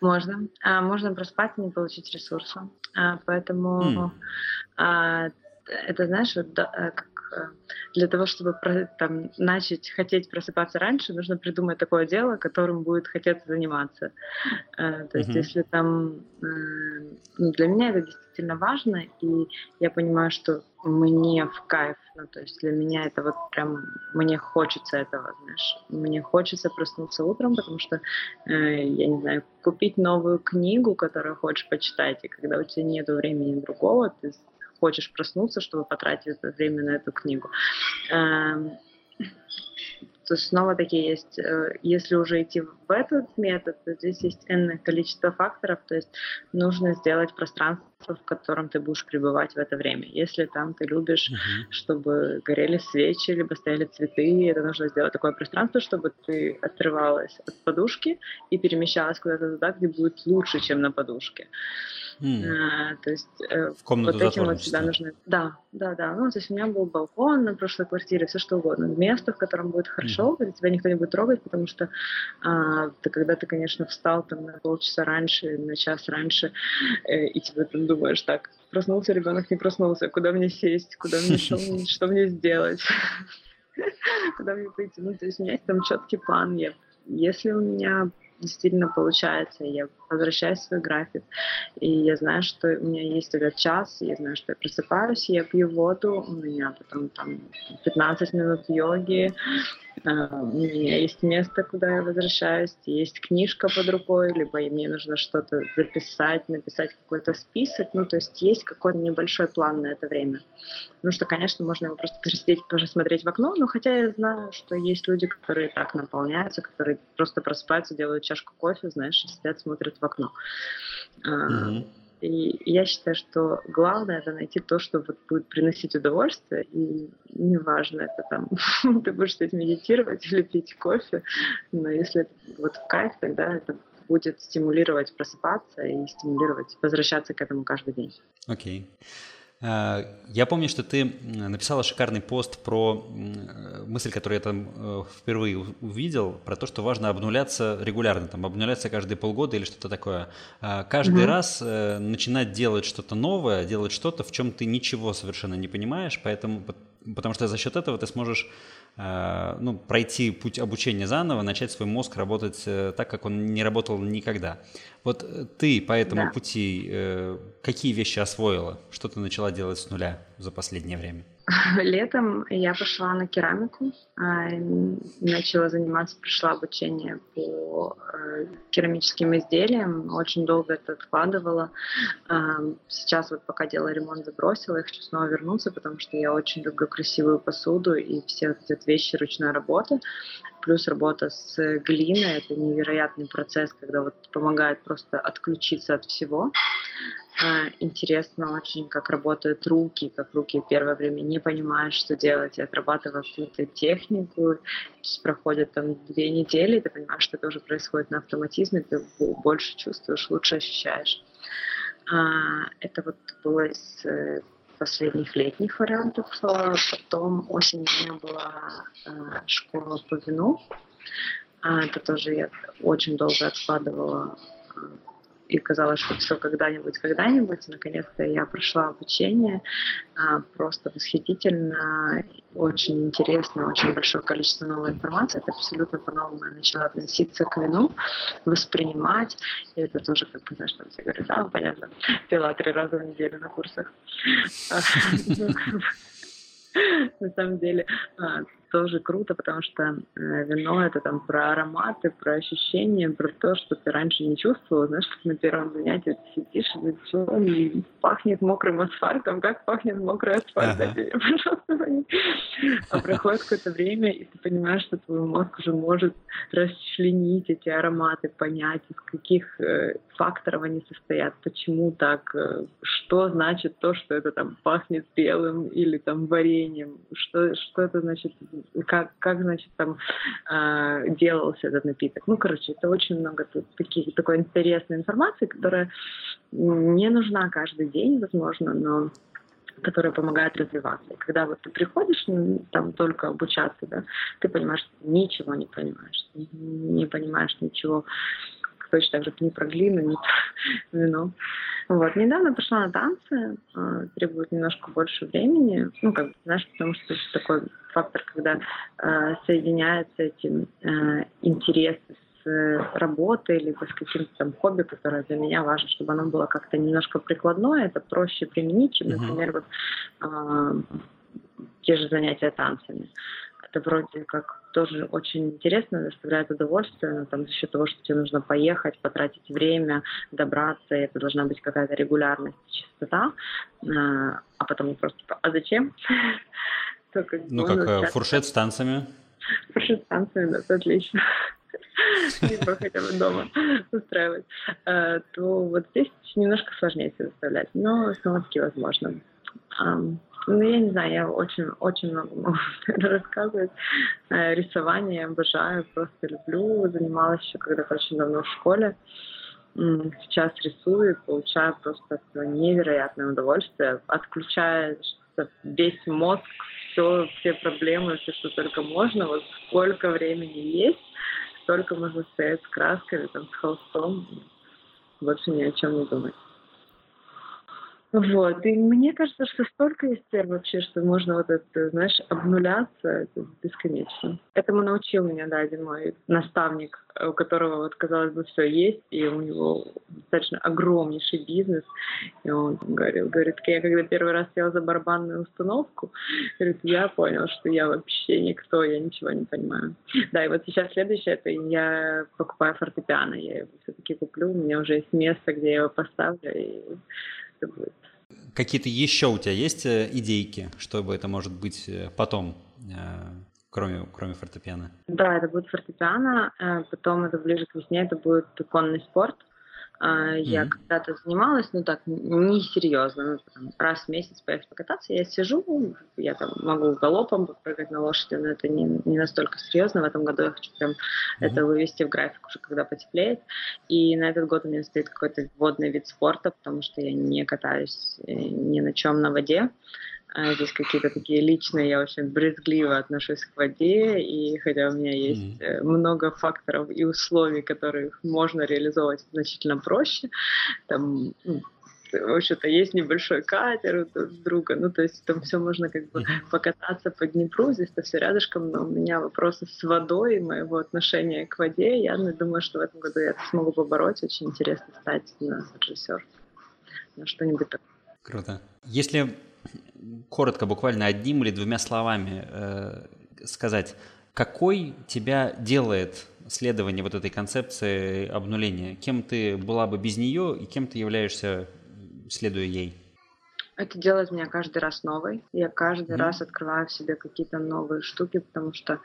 Speaker 2: Можно. А, можно проспать и не получить ресурса. А, поэтому mm. это, знаешь, вот, как Э, для того, чтобы там, начать хотеть просыпаться раньше, нужно придумать такое дело, которым будет хотеться заниматься. Э, то есть, mm-hmm. если там э, ну, для меня это действительно важно, и я понимаю, что мне в кайф, ну, то есть для меня это вот прям, мне хочется этого, знаешь, мне хочется проснуться утром, потому что, э, я не знаю, купить новую книгу, которую хочешь почитать, и когда у тебя нет времени другого, ты хочешь проснуться, чтобы потратить это время на эту книгу. Эм, то снова такие есть, э, если уже идти в этот метод, то здесь есть энное количество факторов, то есть нужно сделать пространство, в котором ты будешь пребывать в это время. Если там ты любишь, uh-huh. чтобы горели свечи, либо стояли цветы, это нужно сделать такое пространство, чтобы ты отрывалась от подушки и перемещалась куда-то туда, где будет лучше, чем на подушке. Mm. А, то есть э, в комнату вот этим вот всегда нужно... Да, да, да. Ну, то есть у меня был балкон на прошлой квартире, все что угодно. Место, в котором будет хорошо, mm. где тебя никто не будет трогать, потому что а, ты, когда ты, конечно, встал там на полчаса раньше, на час раньше, э, и тебе там думаешь, так, проснулся ребенок, не проснулся, куда мне сесть, куда мне что, что мне сделать, куда мне пойти. Ну, то есть у меня есть там четкий план. Я, если у меня действительно получается, я возвращаюсь в свой график, и я знаю, что у меня есть этот час, я знаю, что я просыпаюсь, я пью воду, у меня потом там 15 минут йоги, а, у меня есть место, куда я возвращаюсь, есть книжка под рукой, либо мне нужно что-то записать, написать какой-то список, ну, то есть есть какой-то небольшой план на это время. Ну, что, конечно, можно его просто пересидеть, посмотреть в окно, но хотя я знаю, что есть люди, которые так наполняются, которые просто просыпаются, делают чашку кофе, знаешь, сидят, смотрят в окно. Mm-hmm. И я считаю, что главное это найти то, что вот будет приносить удовольствие, и неважно, это там ты будешь здесь медитировать или пить кофе, но если это вот в кайф, тогда это будет стимулировать просыпаться и стимулировать возвращаться к этому каждый день.
Speaker 1: Окей. Okay. Э, я помню, что ты написала шикарный пост про мысль, которую я там э, впервые увидел, про то, что важно обнуляться регулярно, там, обнуляться каждые полгода или что-то такое. Э, каждый mm-hmm. раз начинать делать что-то новое, делать что-то, в чем ты ничего совершенно не понимаешь, поэтому, потому что за счет этого ты сможешь ну, пройти путь обучения заново, начать свой мозг работать так, как он не работал никогда. Вот э, ты по этому да. пути э, какие вещи освоила? Что ты начала делать с нуля за последнее время?
Speaker 2: Летом я пошла на керамику, а, начала заниматься, пришла обучение по э, керамическим изделиям, очень долго это откладывала. А, сейчас вот пока делала ремонт, забросила, я хочу снова вернуться, потому что я очень люблю красивую посуду и все эти вещи ручной работы. Плюс работа с глиной — это невероятный процесс, когда вот помогает просто отключиться от всего. А, интересно очень, как работают руки, как руки первое время не понимают, что делать, и отрабатывают какую-то технику. Проходят там две недели, ты понимаешь, что это уже происходит на автоматизме, ты больше чувствуешь, лучше ощущаешь. А, это вот было из э, последних летних вариантов. Потом осенью у меня была школа по вину. Это тоже я очень долго откладывала и казалось, что все когда-нибудь, когда-нибудь. Наконец-то я прошла обучение, а, просто восхитительно, очень интересно, очень большое количество новой информации. Это абсолютно по-новому я начала относиться к вину, воспринимать. И это тоже, как бы, знаешь, там все говорят, да, понятно, пила три раза в неделю на курсах. На самом деле, а, тоже круто, потому что э, вино это там про ароматы, про ощущения, про то, что ты раньше не чувствовал. Знаешь, как на первом занятии ты сидишь, и и пахнет мокрым асфальтом. Как пахнет мокрый асфальт? Ага. Пожалуйста, а проходит какое-то время, и ты понимаешь, что твой мозг уже может расчленить эти ароматы, понять, из каких э, факторов они состоят, почему так, э, что значит то, что это там пахнет белым или там вареньем, что, что это значит как, как значит, там э, делался этот напиток. Ну, короче, это очень много тут таких, такой интересной информации, которая не нужна каждый день, возможно, но которая помогает развиваться. И когда вот ты приходишь там только обучаться, да, ты понимаешь, что ничего не понимаешь, не понимаешь ничего точно так же не про глину, не про вино. Вот. Недавно пошла на танцы, э, требует немножко больше времени. Ну, как бы, знаешь, потому что это такой фактор, когда э, соединяются эти э, интересы с работой, либо с каким-то там хобби, которое для меня важно, чтобы оно было как-то немножко прикладное, это проще применить, чем, например, вот э, те же занятия танцами. Это вроде как тоже очень интересно, доставляет удовольствие, но там за счет того, что тебе нужно поехать, потратить время, добраться, и это должна быть какая-то регулярность, чистота, а, а потом просто типа, а зачем?
Speaker 1: То, как ну, как э, фуршет с танцами.
Speaker 2: Фуршет с танцами, да, это отлично. Либо хотя бы дома устраивать. А, то вот здесь немножко сложнее все доставлять, но снова-таки возможно. Ну, я не знаю, я очень, очень много могу рассказывать. Э, рисование я обожаю, просто люблю. Занималась еще когда-то очень давно в школе. Сейчас рисую получаю просто невероятное удовольствие, отключая весь мозг, все, все проблемы, все, что только можно. Вот сколько времени есть, столько можно стоять с красками, там, с холстом, больше ни о чем не думать. Вот. И мне кажется, что столько есть сфер вообще, что можно вот это, знаешь, обнуляться это бесконечно. Этому научил меня, да, один мой наставник, у которого, вот, казалось бы, все есть, и у него достаточно огромнейший бизнес. И он говорил, говорит, я когда первый раз сел за барабанную установку, говорит, я понял, что я вообще никто, я ничего не понимаю. Да, и вот сейчас следующее, это я покупаю фортепиано, я его все-таки куплю, у меня уже есть место, где я его поставлю, и
Speaker 1: Какие-то еще у тебя есть э, идейки, чтобы это может быть э, потом, э, кроме, кроме фортепиано?
Speaker 2: Да, это будет фортепиано, потом это ближе к весне, это будет конный спорт. Mm-hmm. Я когда-то занималась, ну так, не серьезно, ну, раз в месяц поехать покататься. Я сижу, я там могу галопом прыгать на лошади, но это не, не настолько серьезно. В этом году я хочу прям mm-hmm. это вывести в график уже, когда потеплеет. И на этот год у меня стоит какой-то водный вид спорта, потому что я не катаюсь э, ни на чем на воде. А здесь какие-то такие личные, я очень брезгливо отношусь к воде, и хотя у меня есть mm-hmm. много факторов и условий, которых можно реализовать значительно проще, там ну, в общем-то, есть небольшой катер у друга, ну, то есть там все можно как бы покататься по Днепру, здесь-то все рядышком, но у меня вопросы с водой и моего отношения к воде, я думаю, что в этом году я это смогу побороть, очень интересно стать на режиссер, на что-нибудь такое.
Speaker 1: Круто. Если коротко, буквально одним или двумя словами э, сказать, какой тебя делает следование вот этой концепции обнуления? Кем ты была бы без нее и кем ты являешься, следуя ей?
Speaker 2: Это делает меня каждый раз новой. Я каждый mm раз открываю в себе какие-то новые штуки, потому что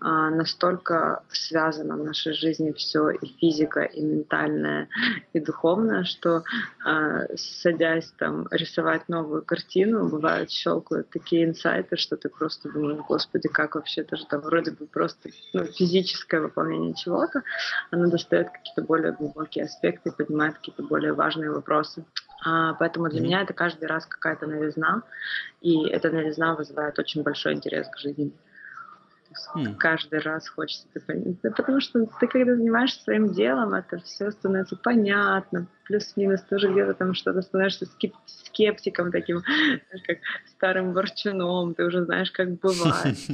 Speaker 2: а, настолько связано в нашей жизни все и физика, и ментальное, и духовное, что а, садясь там рисовать новую картину, бывают щелкают такие инсайты, что ты просто думаешь, господи, как вообще это же там вроде бы просто ну, физическое выполнение чего-то, оно достает какие-то более глубокие аспекты, поднимает какие-то более важные вопросы. А, поэтому для mm-hmm. меня это каждый раз какая-то новизна, и эта новизна вызывает очень большой интерес к жизни. mm. каждый раз хочется это понять. Да, потому что ты, когда занимаешься своим делом, это все становится понятно. Плюс-минус тоже где-то там что-то становишься скептиком таким, как старым ворчуном, ты уже знаешь, как бывает.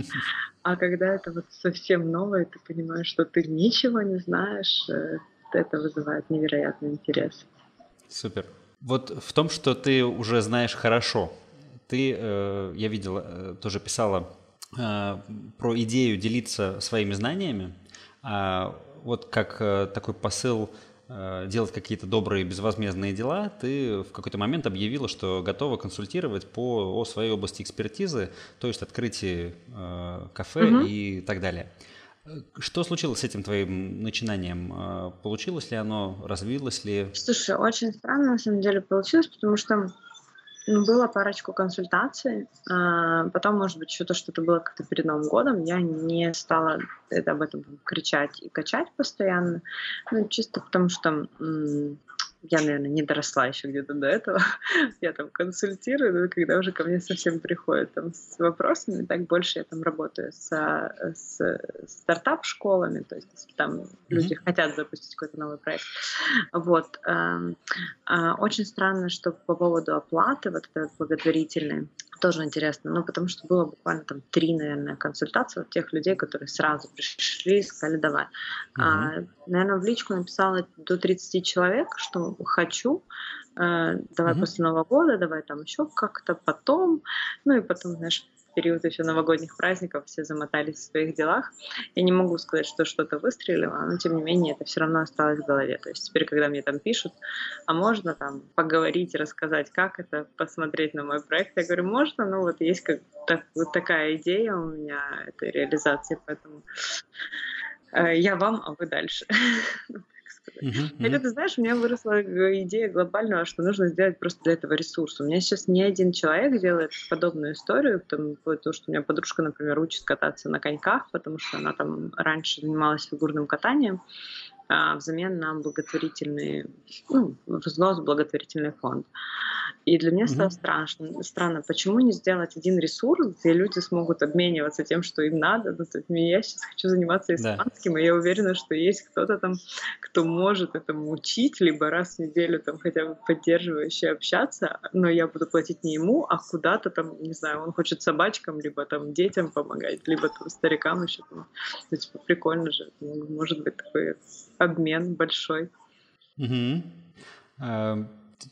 Speaker 2: А когда это вот совсем новое, ты понимаешь, что ты ничего не знаешь, э, это вызывает невероятный интерес.
Speaker 1: Супер. Вот в том, что ты уже знаешь хорошо, ты, э, я видела, э, тоже писала э, про идею делиться своими знаниями. А вот как такой посыл делать какие-то добрые безвозмездные дела, ты в какой-то момент объявила, что готова консультировать по о своей области экспертизы, то есть открытие э, кафе угу. и так далее. Что случилось с этим твоим начинанием? Получилось ли оно, развилось ли?
Speaker 2: Слушай, очень странно на самом деле получилось, потому что ну, было парочку консультаций, а, потом, может быть, еще то, что это было как-то перед Новым годом, я не стала это, об этом кричать и качать постоянно, ну, чисто потому что я, наверное, не доросла еще где-то до этого. я там консультирую, но когда уже ко мне совсем приходят там с вопросами, так больше я там работаю с, с стартап-школами, то есть если там mm-hmm. люди хотят запустить какой-то новый проект. Вот. Эм, а, очень странно, что по поводу оплаты, вот этой благотворительной, тоже интересно, ну, потому что было буквально там три, наверное, консультации от тех людей, которые сразу пришли и сказали, давай. Uh-huh. А, наверное, в личку написала до 30 человек, что хочу, э, давай uh-huh. после Нового года, давай там еще как-то потом, ну и потом, знаешь, период еще новогодних праздников все замотались в своих делах. Я не могу сказать, что что-то выстрелило, но тем не менее это все равно осталось в голове. То есть теперь, когда мне там пишут, а можно там поговорить, рассказать, как это, посмотреть на мой проект, я говорю, можно, ну вот есть как так, вот такая идея у меня этой реализации, поэтому э, я вам, а вы дальше. сказать. Uh-huh, Хотя, ты знаешь, у меня выросла идея глобального, что нужно сделать просто для этого ресурс. У меня сейчас не один человек делает подобную историю, там, потому что у меня подружка, например, учит кататься на коньках, потому что она там раньше занималась фигурным катанием, взамен на благотворительный, ну, взнос в благотворительный фонд. И для меня стало mm-hmm. страшно, странно, почему не сделать один ресурс, где люди смогут обмениваться тем, что им надо. Ну, то есть я сейчас хочу заниматься испанским, да. и я уверена, что есть кто-то там, кто может этому учить, либо раз в неделю там хотя бы поддерживающе общаться, но я буду платить не ему, а куда-то там, не знаю, он хочет собачкам, либо там детям помогать, либо там старикам еще. Там. Ну, типа, прикольно же, может быть такой обмен большой.
Speaker 1: Угу.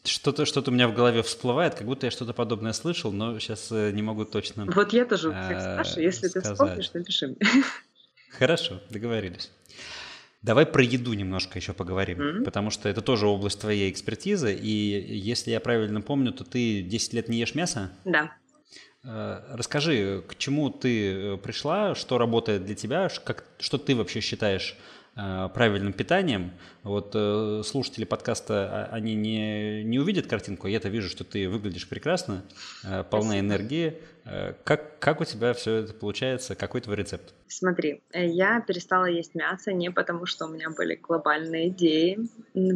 Speaker 1: Что-то что у меня в голове всплывает, как будто я что-то подобное слышал, но сейчас э, не могу точно
Speaker 2: Вот я тоже у всех э, спрашиваю, если сказать. ты вспомнишь, напиши мне.
Speaker 1: Хорошо, договорились. Давай про еду немножко еще поговорим, mm-hmm. потому что это тоже область твоей экспертизы, и если я правильно помню, то ты 10 лет не ешь мясо?
Speaker 2: Да.
Speaker 1: Э, расскажи, к чему ты пришла, что работает для тебя, как, что ты вообще считаешь правильным питанием. Вот э, слушатели подкаста, а, они не, не увидят картинку, я-то вижу, что ты выглядишь прекрасно, э, полна энергии. Как, как у тебя все это получается? Какой твой рецепт?
Speaker 2: Смотри, я перестала есть мясо не потому, что у меня были глобальные идеи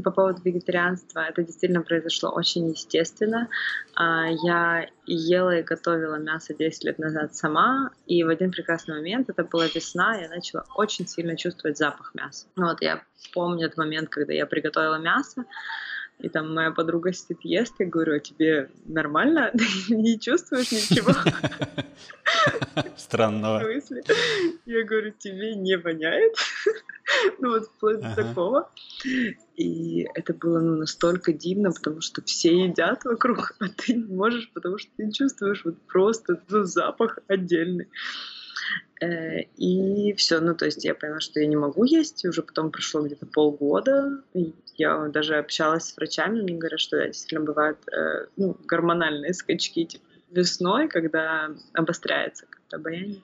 Speaker 2: по поводу вегетарианства. Это действительно произошло очень естественно. А, я ела и готовила мясо 10 лет назад сама, и в один прекрасный момент, это была весна, я начала очень сильно чувствовать запах мяса. Вот я этот момент, когда я приготовила мясо, и там моя подруга сидит, ест, я говорю, а тебе нормально? Ты не чувствуешь ничего?
Speaker 1: Странного.
Speaker 2: Я говорю, тебе не воняет? ну вот вплоть до такого. И это было ну, настолько дивно, потому что все едят вокруг, а ты не можешь, потому что ты чувствуешь вот просто ну, запах отдельный. Э, и все, ну то есть я поняла, что я не могу есть, уже потом прошло где-то полгода, я даже общалась с врачами, мне говорят, что действительно бывают э, ну, гормональные скачки типа, весной, когда обостряется как-то обаяние.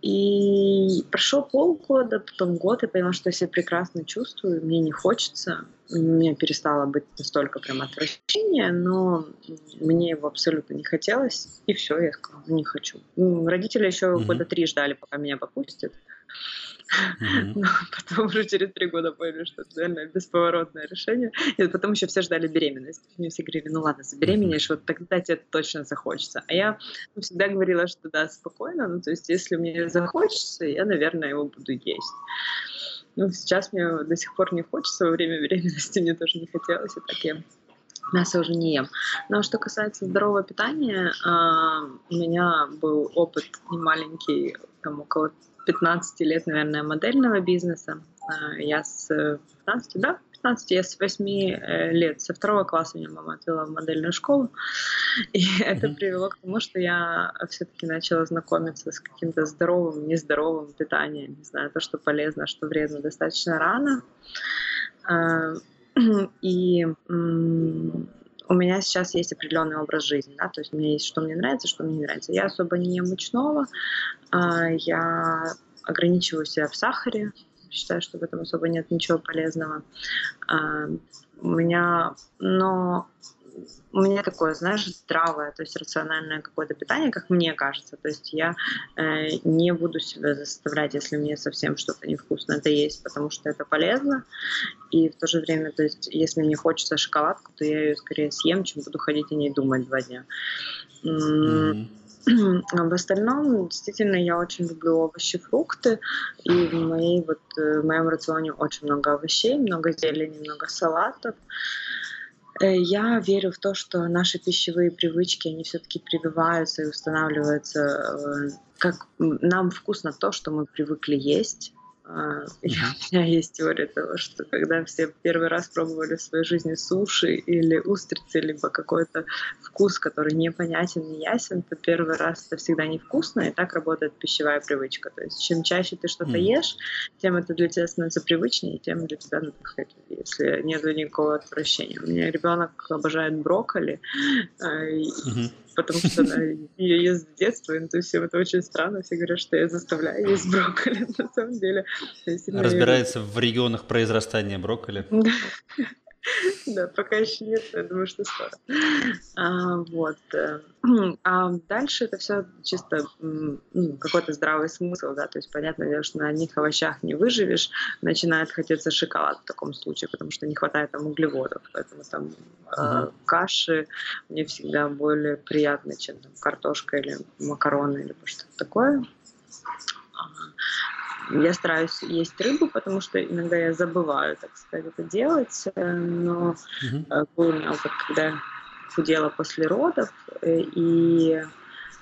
Speaker 2: И прошло полгода, потом год, я поняла, что я себя прекрасно чувствую, мне не хочется, мне перестало быть настолько прям отвращение, но мне его абсолютно не хотелось, и все, я сказала, не хочу. Родители еще mm-hmm. года три ждали, пока меня попустят. Но потом уже через три года поняли, что это, наверное, бесповоротное решение. И потом еще все ждали беременность. Мне все говорили, ну ладно, забеременеешь, вот тогда тебе точно захочется. А я всегда говорила, что да, спокойно, ну то есть если мне захочется, я, наверное, его буду есть. Ну, сейчас мне до сих пор не хочется, во время беременности мне тоже не хотелось, и так я мясо уже не ем. Но что касается здорового питания, а, у меня был опыт немаленький, там около 15 лет, наверное, модельного бизнеса. А, я с 15, да, 15, я с 8 э, лет, со второго класса меня мама отвела в модельную школу. И mm-hmm. это привело к тому, что я все-таки начала знакомиться с каким-то здоровым, нездоровым питанием. Не знаю, то, что полезно, что вредно, достаточно рано. А, и у меня сейчас есть определенный образ жизни, да, то есть у меня есть, что мне нравится, что мне не нравится. Я особо не ем мучного, а, я ограничиваю себя в сахаре, считаю, что в этом особо нет ничего полезного. А, у меня, но у меня такое, знаешь, здравое, то есть рациональное какое-то питание, как мне кажется. То есть я э, не буду себя заставлять, если мне совсем что-то невкусно это есть, потому что это полезно. И в то же время, то есть если мне хочется шоколадку, то я ее скорее съем, чем буду ходить и не думать два дня. Mm-hmm. В остальном, действительно, я очень люблю овощи, фрукты, и в, моей, вот, э, в моем рационе очень много овощей, много зелени, много салатов. Э, я верю в то, что наши пищевые привычки, они все-таки прививаются и устанавливаются, э, как нам вкусно то, что мы привыкли есть, у меня есть теория того, что когда все первый раз пробовали в своей жизни суши или устрицы, либо какой-то вкус, который непонятен, не ясен, то первый раз это всегда невкусно, и так работает пищевая привычка. То есть чем чаще ты что-то mm. ешь, тем это для тебя становится привычнее, тем для тебя, ну, если нет никакого отвращения. У меня ребенок обожает брокколи, mm-hmm потому что она ее ест с детства, и ну, то есть это очень странно, все говорят, что я заставляю есть брокколи, на самом деле.
Speaker 1: Разбирается в регионах произрастания брокколи.
Speaker 2: Да, пока еще нет, я думаю, что скоро. А, вот. Э, а дальше это все чисто ну, какой-то здравый смысл, да, то есть понятно, что на одних овощах не выживешь, начинает хотеться шоколад в таком случае, потому что не хватает там углеводов, поэтому там uh-huh. каши мне всегда более приятны, чем там картошка или макароны или что-то такое. Я стараюсь есть рыбу, потому что иногда я забываю, так сказать, это делать. Э, но uh-huh. был у меня опыт, когда я худела после родов, э, и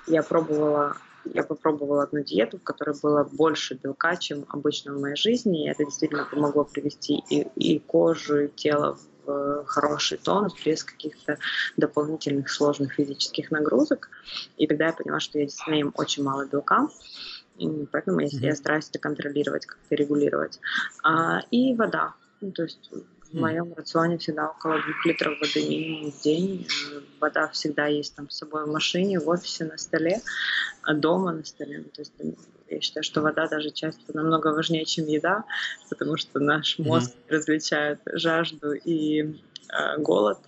Speaker 2: я пробовала я попробовала одну диету, в которой было больше белка, чем обычно в моей жизни, и это действительно помогло привести и, и кожу, и тело в хороший тон без каких-то дополнительных сложных физических нагрузок. И тогда я поняла, что я действительно ем очень мало белка. И поэтому я, я стараюсь это контролировать, как-то регулировать. А, и вода. Ну, то есть в моем рационе всегда около двух литров воды минимум в день. Вода всегда есть там с собой в машине, в офисе, на столе, а дома на столе. Ну, то есть я считаю, что вода даже часто намного важнее, чем еда, потому что наш мозг mm-hmm. различает жажду и э, голод.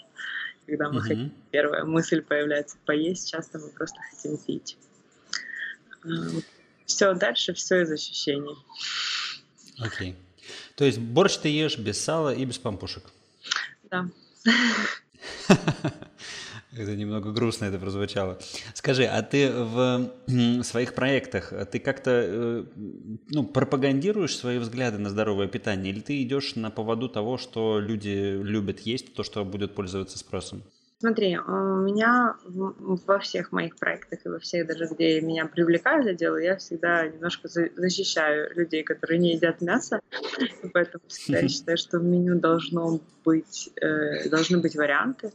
Speaker 2: Когда мы mm-hmm. хотим, первая мысль появляется поесть, часто мы просто хотим пить. Все, дальше все из ощущений.
Speaker 1: Окей. Okay. То есть борщ ты ешь без сала и без пампушек?
Speaker 2: Да.
Speaker 1: Это немного грустно это прозвучало. Скажи, а ты в своих проектах, ты как-то э, ну, пропагандируешь свои взгляды на здоровое питание, или ты идешь на поводу того, что люди любят есть, то, что будет пользоваться спросом?
Speaker 2: Смотри, у меня во всех моих проектах и во всех даже, где меня привлекают за дело, я всегда немножко защищаю людей, которые не едят мясо, поэтому всегда я считаю, что в меню должно быть, э, должны быть варианты,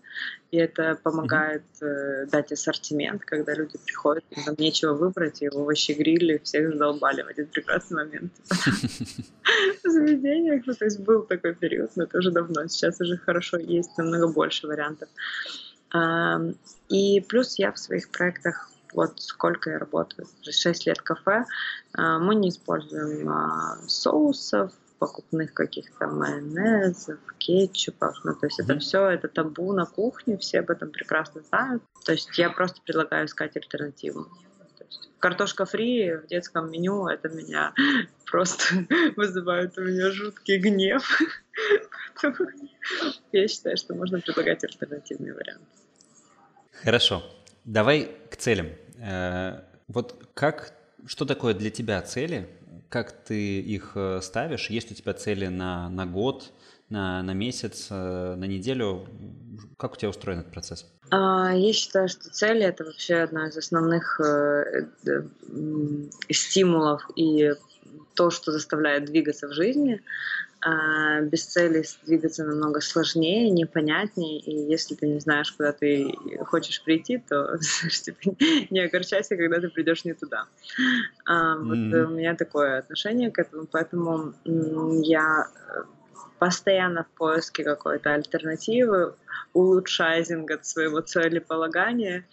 Speaker 2: и это помогает э, дать ассортимент, когда люди приходят, им там нечего выбрать, и овощи грили, всех задолбали в один прекрасный момент. В заведениях, ну, то есть был такой период, но это уже давно, сейчас уже хорошо, есть намного больше вариантов. И плюс я в своих проектах вот сколько я работаю, 6 лет кафе, а, мы не используем а, соусов, покупных каких-то майонезов, кетчупов. Ну, то есть mm-hmm. это все, это табу на кухне, все об этом прекрасно знают. То есть я просто предлагаю искать альтернативу картошка фри в детском меню, это меня просто вызывает у меня жуткий гнев. я считаю, что можно предлагать альтернативный вариант.
Speaker 1: Хорошо. Давай к целям. Э, вот как, что такое для тебя цели? Как ты их э, ставишь? Есть у тебя цели на, на год, на, на месяц, э, на неделю? Как у тебя устроен этот процесс?
Speaker 2: А, я считаю, что цели — это вообще одна из основных стимулов и то, что заставляет двигаться в жизни. А без цели двигаться намного сложнее, непонятнее, и если ты не знаешь, куда ты хочешь прийти, то типа, не огорчайся, когда ты придешь не туда. А, вот mm-hmm. у меня такое отношение к этому, поэтому я постоянно в поиске какой-то альтернативы, улучшайзинг от своего целеполагания.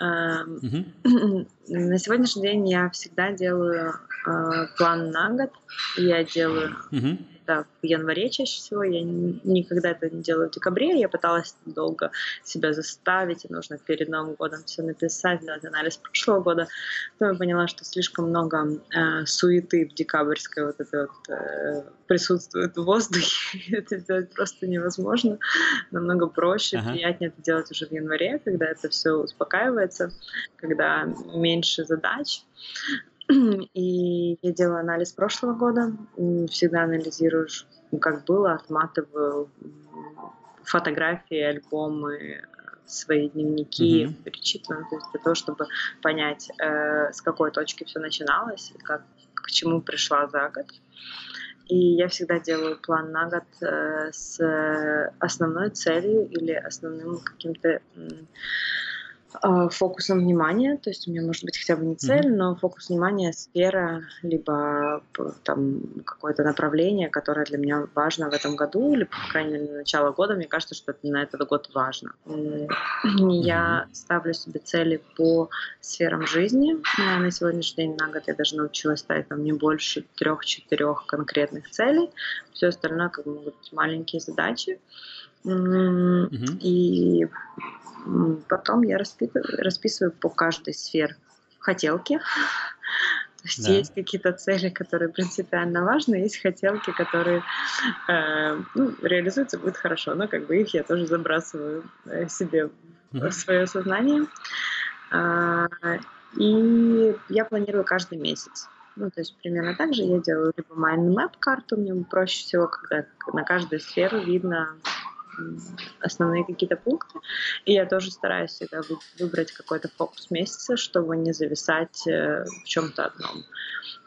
Speaker 2: Mm-hmm. На сегодняшний день я всегда делаю э, план на год. Я делаю mm-hmm это в январе чаще всего. Я никогда это не делаю в декабре. Я пыталась долго себя заставить, и нужно перед Новым годом все написать, сделать анализ прошлого года. Потом я поняла, что слишком много э, суеты в декабрьской вот это вот э, присутствует в воздухе. это сделать просто невозможно. Намного проще, ага. приятнее это делать уже в январе, когда это все успокаивается, когда меньше задач. И я делаю анализ прошлого года, всегда анализирую, как было, отматываю фотографии, альбомы, свои дневники, mm-hmm. перечитываю, то есть для того, чтобы понять, э, с какой точки все начиналось и как, к чему пришла за год. И я всегда делаю план на год э, с основной целью или основным каким-то а, фокусом внимания, то есть у меня может быть хотя бы не цель, mm-hmm. но фокус внимания, сфера, либо там какое-то направление, которое для меня важно в этом году, или, по крайней мере, на начало года, мне кажется, что это на этот год важно. Mm-hmm. Я ставлю себе цели по сферам жизни. На сегодняшний день, на год я даже научилась ставить там не больше трех-четырех конкретных целей. Все остальное как бы могут быть маленькие задачи. И Потом я расписываю, расписываю по каждой сфере хотелки. То есть да. есть какие-то цели, которые принципиально важны, есть хотелки, которые э, ну, реализуются, будет хорошо, но как бы их я тоже забрасываю э, себе в свое сознание. Э, и я планирую каждый месяц. Ну, то есть примерно так же я делаю либо mind map карту, мне проще всего, когда на каждую сферу видно основные какие-то пункты. И я тоже стараюсь всегда выбрать какой-то фокус месяца, чтобы не зависать э, в чем-то одном.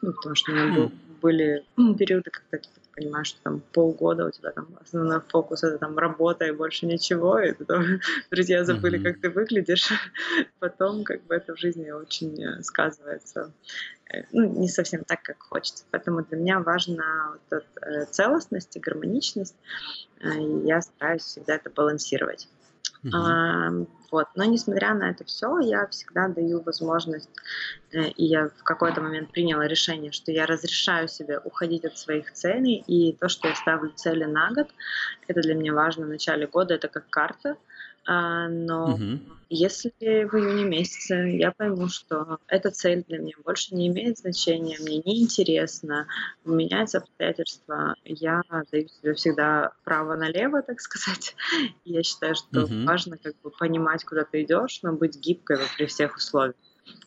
Speaker 2: Ну, потому что у меня был, были периоды, когда ты понимаешь, что там полгода у тебя там основной фокус это там работа и больше ничего, и потом друзья забыли, mm-hmm. как ты выглядишь. Потом как бы это в жизни очень э, сказывается Э, ну, не совсем так, как хочется. Поэтому для меня важна вот эта целостность и гармоничность, и я стараюсь всегда это балансировать. Uh-huh. А, вот. Но несмотря на это все, я всегда даю возможность, и я в какой-то момент приняла решение, что я разрешаю себе уходить от своих целей, и то, что я ставлю цели на год, это для меня важно в начале года, это как карта, а, но угу. если в июне месяце я пойму, что эта цель для меня больше не имеет значения, мне не интересно, меняются обстоятельства, я даю себе всегда право налево, так сказать. Я считаю, что угу. важно как бы понимать, куда ты идешь, но быть гибкой при всех условиях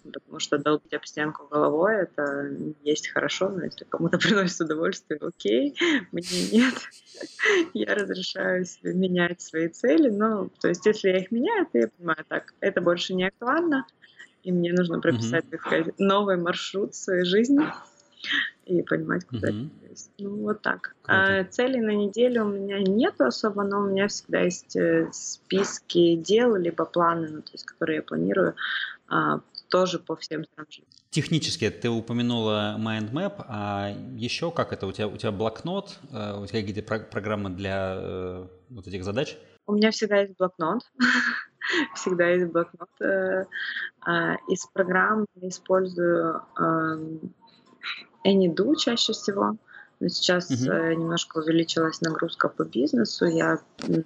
Speaker 2: потому что долбить об стенку головой — это есть хорошо, но если кому-то приносит удовольствие, окей, мне нет. Я разрешаю себе менять свои цели, но, то есть, если я их меняю, то я понимаю, так, это больше не актуально, и мне нужно прописать, так сказать, новый маршрут своей жизни и понимать, куда mm-hmm. Ну, вот так. А, целей на неделю у меня нет особо, но у меня всегда есть э, списки дел, либо планы, ну, то есть, которые я планирую а, тоже по всем траншам.
Speaker 1: Технически ты упомянула MindMap, а еще как это? У тебя, у тебя блокнот, э, у тебя какие-то про- программы для э, вот этих задач?
Speaker 2: У меня всегда есть блокнот. всегда есть блокнот. Э, а, из программ я использую эм, AnyDo чаще всего. Но сейчас uh-huh. немножко увеличилась нагрузка по бизнесу. Я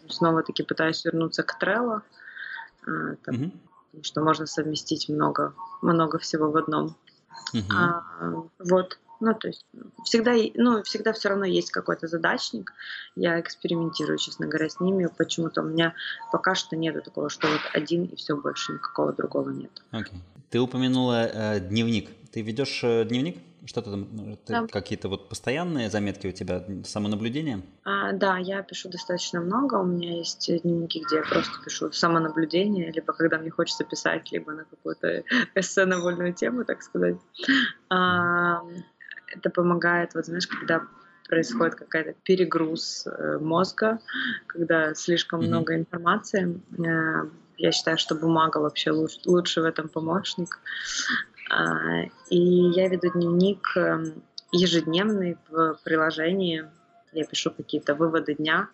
Speaker 2: снова-таки пытаюсь вернуться к Trello. Там, uh-huh что можно совместить много, много всего в одном. Uh-huh. А, вот. Ну, то есть всегда, ну, всегда все равно есть какой-то задачник. Я экспериментирую, честно говоря, с ними. Почему-то у меня пока что нету такого, что вот один и все, больше никакого другого нет.
Speaker 1: Okay. Ты упомянула э, дневник. Ты ведешь э, дневник? Что-то там, э, да. какие-то вот постоянные заметки у тебя, самонаблюдение?
Speaker 2: А, да, я пишу достаточно много. У меня есть дневники, где я просто пишу самонаблюдение, либо когда мне хочется писать, либо на какую-то эссе на вольную тему, так сказать. А, это помогает, вот знаешь, когда происходит какая-то перегруз э, мозга, когда слишком mm-hmm. много информации. Я считаю, что бумага вообще лучше, лучше в этом помощник. А, и я веду дневник эм, ежедневный в приложении. Я пишу какие-то выводы дня,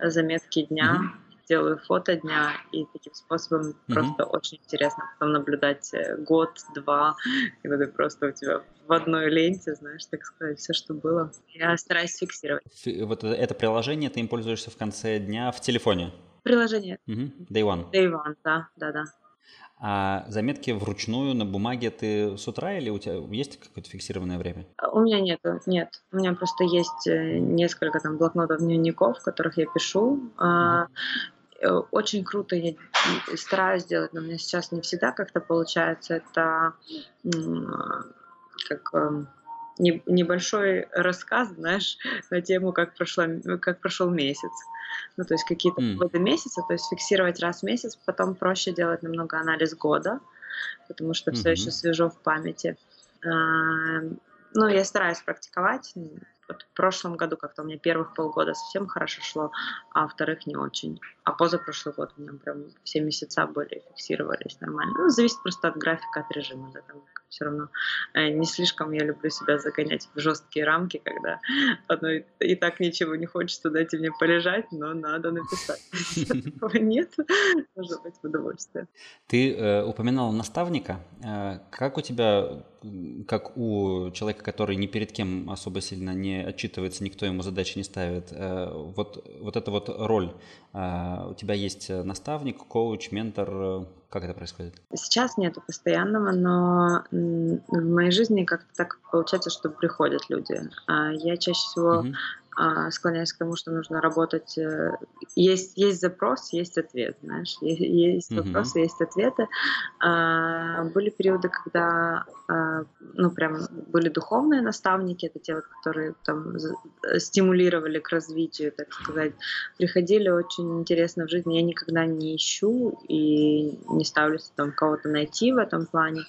Speaker 2: заметки дня, mm-hmm. делаю фото дня, и таким способом mm-hmm. просто очень интересно потом наблюдать э, год-два, когда ты просто у тебя в одной ленте, знаешь, так сказать, все, что было. Я стараюсь фиксировать.
Speaker 1: Вот это приложение, ты им пользуешься в конце дня в телефоне?
Speaker 2: Приложение.
Speaker 1: Угу. Day One.
Speaker 2: Day One, да, да, да.
Speaker 1: А заметки вручную на бумаге ты с утра или у тебя есть какое-то фиксированное время?
Speaker 2: У меня нет, нет. У меня просто есть э, несколько там блокнотов, дневников, в которых я пишу. Mm-hmm. Очень круто, я стараюсь делать, но у меня сейчас не всегда как-то получается. Это как эм, небольшой рассказ, знаешь, на тему, как, прошла, как прошел месяц. Ну, то есть какие-то mm. годы месяца, то есть фиксировать раз в месяц, потом проще делать намного анализ года, потому что mm-hmm. все еще свежо в памяти. А, ну, я стараюсь практиковать, вот в прошлом году как-то у меня первых полгода совсем хорошо шло, а вторых не очень. А позапрошлый год у меня прям все месяца были, фиксировались нормально. Ну, зависит просто от графика, от режима, да, там все равно э, не слишком я люблю себя загонять в жесткие рамки, когда одно и, так ничего не хочется, дайте мне полежать, но надо написать. Нет, может быть в удовольствие.
Speaker 1: Ты э, упоминал наставника. Э, как у тебя, как у человека, который ни перед кем особо сильно не отчитывается, никто ему задачи не ставит, вот, вот эта вот роль у тебя есть э, наставник, коуч, ментор. Э, как это происходит?
Speaker 2: Сейчас нету постоянного, но в моей жизни как-то так получается, что приходят люди. А я чаще всего угу. А, склоняюсь к тому, что нужно работать. Э, есть, есть запрос, есть ответ, знаешь. Есть mm-hmm. вопросы, есть ответы. А, были периоды, когда а, ну, прям были духовные наставники, это те, которые там стимулировали к развитию, так сказать. Приходили очень интересно в жизни. Я никогда не ищу и не ставлю там кого-то найти в этом плане.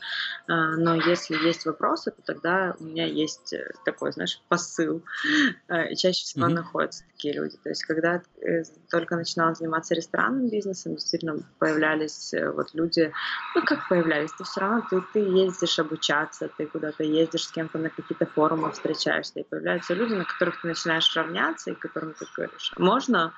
Speaker 2: Но если есть вопросы, то тогда у меня есть э, такой, знаешь, посыл. Чаще чаще всего mm-hmm. находятся такие люди. То есть, когда э, только начинала заниматься ресторанным бизнесом, действительно появлялись э, вот люди, ну как появлялись, ты все равно ты, ты ездишь обучаться, ты куда-то ездишь с кем-то на какие-то форумы встречаешься, и появляются люди, на которых ты начинаешь равняться, и которым ты говоришь, «А можно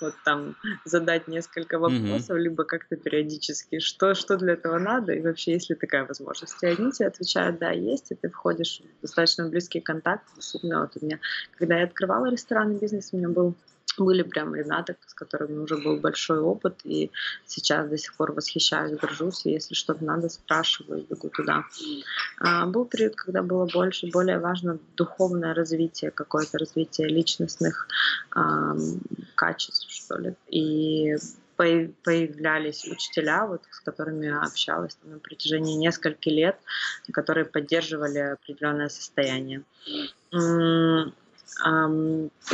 Speaker 2: вот там задать несколько вопросов, mm-hmm. либо как-то периодически, что, что для этого надо, и вообще есть ли такая возможность. И одни тебе отвечают, да, есть, и ты входишь в достаточно близкий контакт. Действительно, вот у меня, когда я открывала открывала ресторанный бизнес, у меня был были прям ребята, с которыми уже был большой опыт, и сейчас до сих пор восхищаюсь, горжусь, и если что-то надо, спрашиваю, бегу туда. А, был период, когда было больше, более важно духовное развитие, какое-то развитие личностных а, качеств, что ли, и появлялись учителя, вот, с которыми общалась там, на протяжении нескольких лет, которые поддерживали определенное состояние.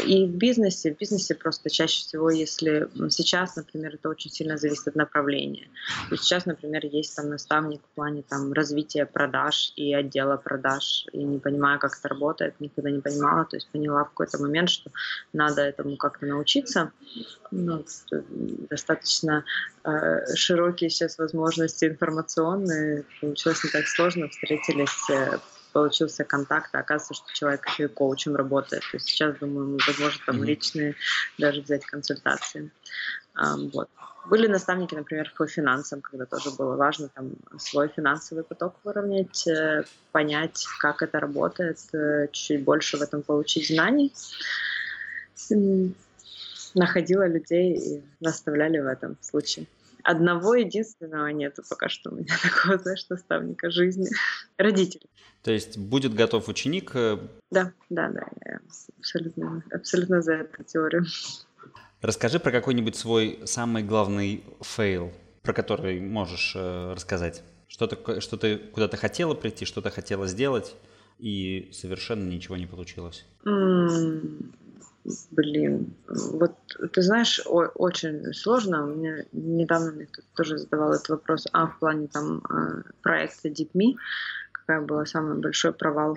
Speaker 2: И в бизнесе, в бизнесе просто чаще всего, если сейчас, например, это очень сильно зависит от направления. То есть сейчас, например, есть там наставник в плане там развития продаж и отдела продаж, и не понимаю, как это работает, никогда не понимала, то есть поняла в какой-то момент, что надо этому как-то научиться. Ну, достаточно э, широкие сейчас возможности информационные, получилось не так сложно, встретились э, получился контакт, а оказывается, что человек еще и коучем работает. То есть сейчас, думаю, возможно там mm-hmm. личные даже взять консультации. Вот. Были наставники, например, по финансам, когда тоже было важно там свой финансовый поток выровнять, э, понять, как это работает, э, чуть-чуть больше в этом получить знаний. Находила людей и наставляли в этом случае. Одного единственного нету пока что у меня такого, знаешь, наставника жизни. Родители.
Speaker 1: То есть будет готов ученик? Э,
Speaker 2: да, да, да, я абсолютно, абсолютно за эту теорию.
Speaker 1: Расскажи про какой-нибудь свой самый главный fail, про который можешь э, рассказать. Что-то, что ты куда-то хотела прийти, что-то хотела сделать, и совершенно ничего не получилось.
Speaker 2: Mm, блин, вот ты знаешь, о, очень сложно. Мне недавно мне кто-то тоже задавал этот вопрос. А, в плане там э, проекта DeepMe, какая была самый большой провал?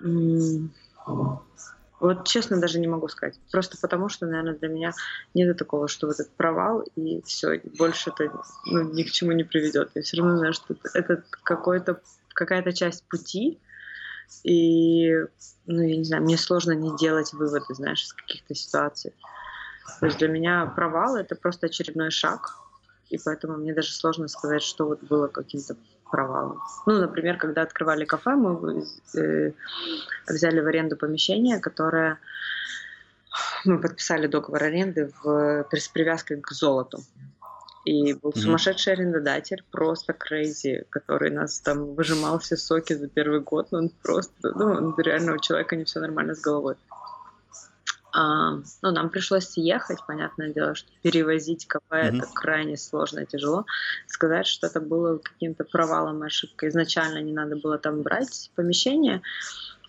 Speaker 2: Mm, вот честно даже не могу сказать. Просто потому, что, наверное, для меня нет такого, что вот этот провал, и все, больше это ну, ни к чему не приведет. Я все равно знаю, что это какой-то, какая-то часть пути, и, ну, я не знаю, мне сложно не делать выводы, знаешь, из каких-то ситуаций. То есть для меня провал — это просто очередной шаг, и поэтому мне даже сложно сказать, что вот было каким-то провалом. Ну, например, когда открывали кафе, мы э, взяли в аренду помещение, которое мы подписали договор аренды в, с привязкой к золоту. И был mm-hmm. сумасшедший арендодатель, просто крейзи, который нас там выжимал все соки за первый год. Но он просто, ну, он, реально у человека не все нормально с головой. А, ну, нам пришлось съехать, понятное дело, что перевозить кафе mm-hmm. это крайне сложно и тяжело. Сказать, что это было каким-то провалом и ошибкой. Изначально не надо было там брать помещение.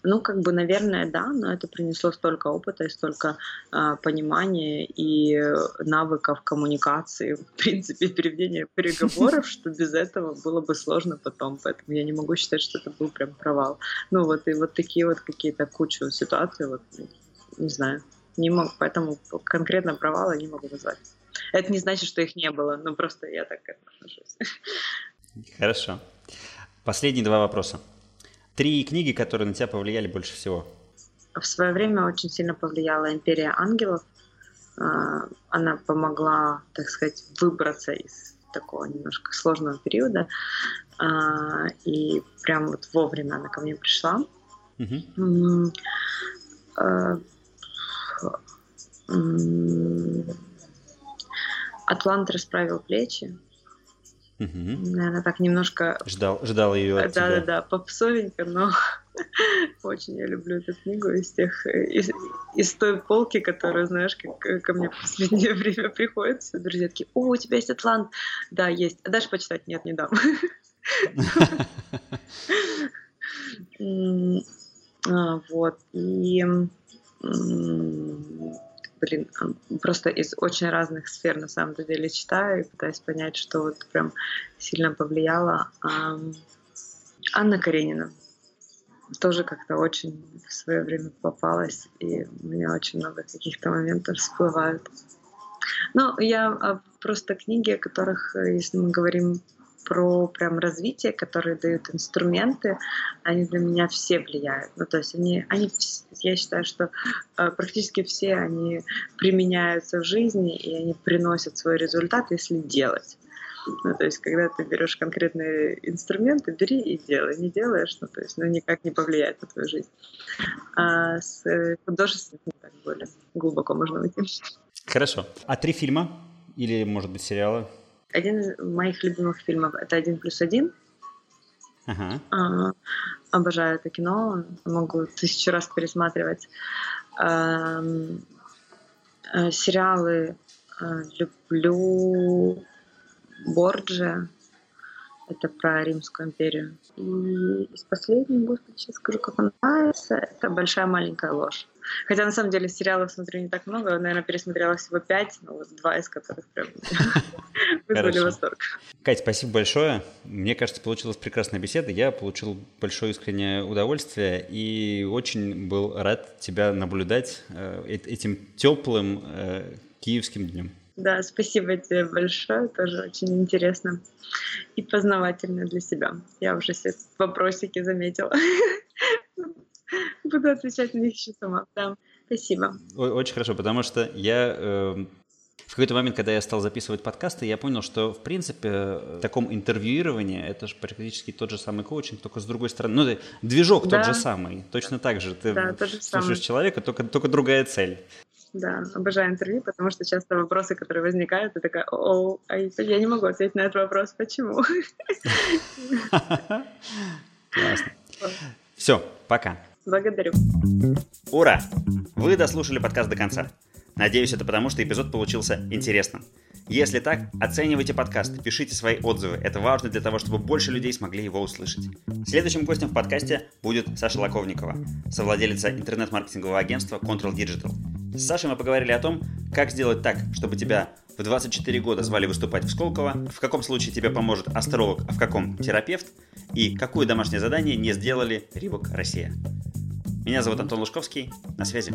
Speaker 2: Ну, как бы, наверное, да, но это принесло столько опыта и столько э, понимания и навыков коммуникации, в принципе, переведения переговоров, что без этого было бы сложно потом. Поэтому я не могу считать, что это был прям провал. Ну, вот и вот такие вот какие-то кучу ситуаций, вот, не знаю, не могу, поэтому конкретно провала не могу назвать. Это не значит, что их не было, но просто я так отношусь.
Speaker 1: Хорошо. Последние два вопроса. Три книги, которые на тебя повлияли больше всего.
Speaker 2: В свое время очень сильно повлияла «Империя ангелов». А, она помогла, так сказать, выбраться из такого немножко сложного периода. А, и прям вот вовремя она ко мне пришла. Угу. Атлант расправил плечи. Угу. Наверное, так немножко...
Speaker 1: Ждал, ждал ее от
Speaker 2: Да, тебя. да, да, попсовенько, но очень я люблю эту книгу из тех, из, из той полки, которая, знаешь, как ко мне в последнее время приходит. Все друзья такие, о, у тебя есть Атлант. Да, есть. А дашь почитать? Нет, не дам. А, вот. И блин, просто из очень разных сфер на самом деле читаю и пытаюсь понять, что вот прям сильно повлияло. Анна Каренина тоже как-то очень в свое время попалась, и у меня очень много каких-то моментов всплывают. Ну, я просто книги, о которых, если мы говорим про прям развитие, которые дают инструменты, они для меня все влияют. Ну, то есть они, они я считаю, что э, практически все они применяются в жизни, и они приносят свой результат, если делать. Ну, то есть, когда ты берешь конкретные инструменты, бери и делай. Не делаешь, ну, то есть, ну, никак не повлияет на твою жизнь. А с художественным так более глубоко можно уйти.
Speaker 1: Хорошо. А три фильма или, может быть, сериалы?
Speaker 2: Один из моих любимых фильмов это «Один плюс один». Ага. А, обожаю это кино, могу тысячу раз пересматривать. А, а, сериалы а, люблю Борджи, это про Римскую империю. И из последнего, господи, сейчас скажу, как он называется, это «Большая маленькая ложь». Хотя, на самом деле, сериалов смотрю не так много. Наверное, пересмотрела всего пять, но вот два из которых прям вызвали восторг.
Speaker 1: Кать, спасибо большое. Мне кажется, получилась прекрасная беседа. Я получил большое искреннее удовольствие и очень был рад тебя наблюдать э, этим теплым э, киевским днем.
Speaker 2: Да, спасибо тебе большое, тоже очень интересно и познавательно для себя. Я уже все вопросики заметила. Буду отвечать на них еще сама. Да, спасибо.
Speaker 1: Очень хорошо, потому что я э, в какой-то момент, когда я стал записывать подкасты, я понял, что, в принципе, в таком интервьюировании это же практически тот же самый коучинг, только с другой стороны. Ну, движок да. тот же самый, точно так же. Ты да, слушаешь самое. человека, только, только другая цель.
Speaker 2: Да, обожаю интервью, потому что часто вопросы, которые возникают, ты такая, о, а я не могу ответить на этот вопрос, почему?
Speaker 1: Классно. Все, пока.
Speaker 2: Благодарю.
Speaker 1: Ура! Вы дослушали подкаст до конца. Надеюсь, это потому, что эпизод получился интересным. Если так, оценивайте подкаст, пишите свои отзывы. Это важно для того, чтобы больше людей смогли его услышать. Следующим гостем в подкасте будет Саша Лаковникова, совладелица интернет-маркетингового агентства Control Digital. С Сашей мы поговорили о том, как сделать так, чтобы тебя в 24 года звали выступать в Сколково, в каком случае тебе поможет астролог, а в каком терапевт, и какое домашнее задание не сделали Рибок Россия. Меня зовут Антон Лужковский. На связи.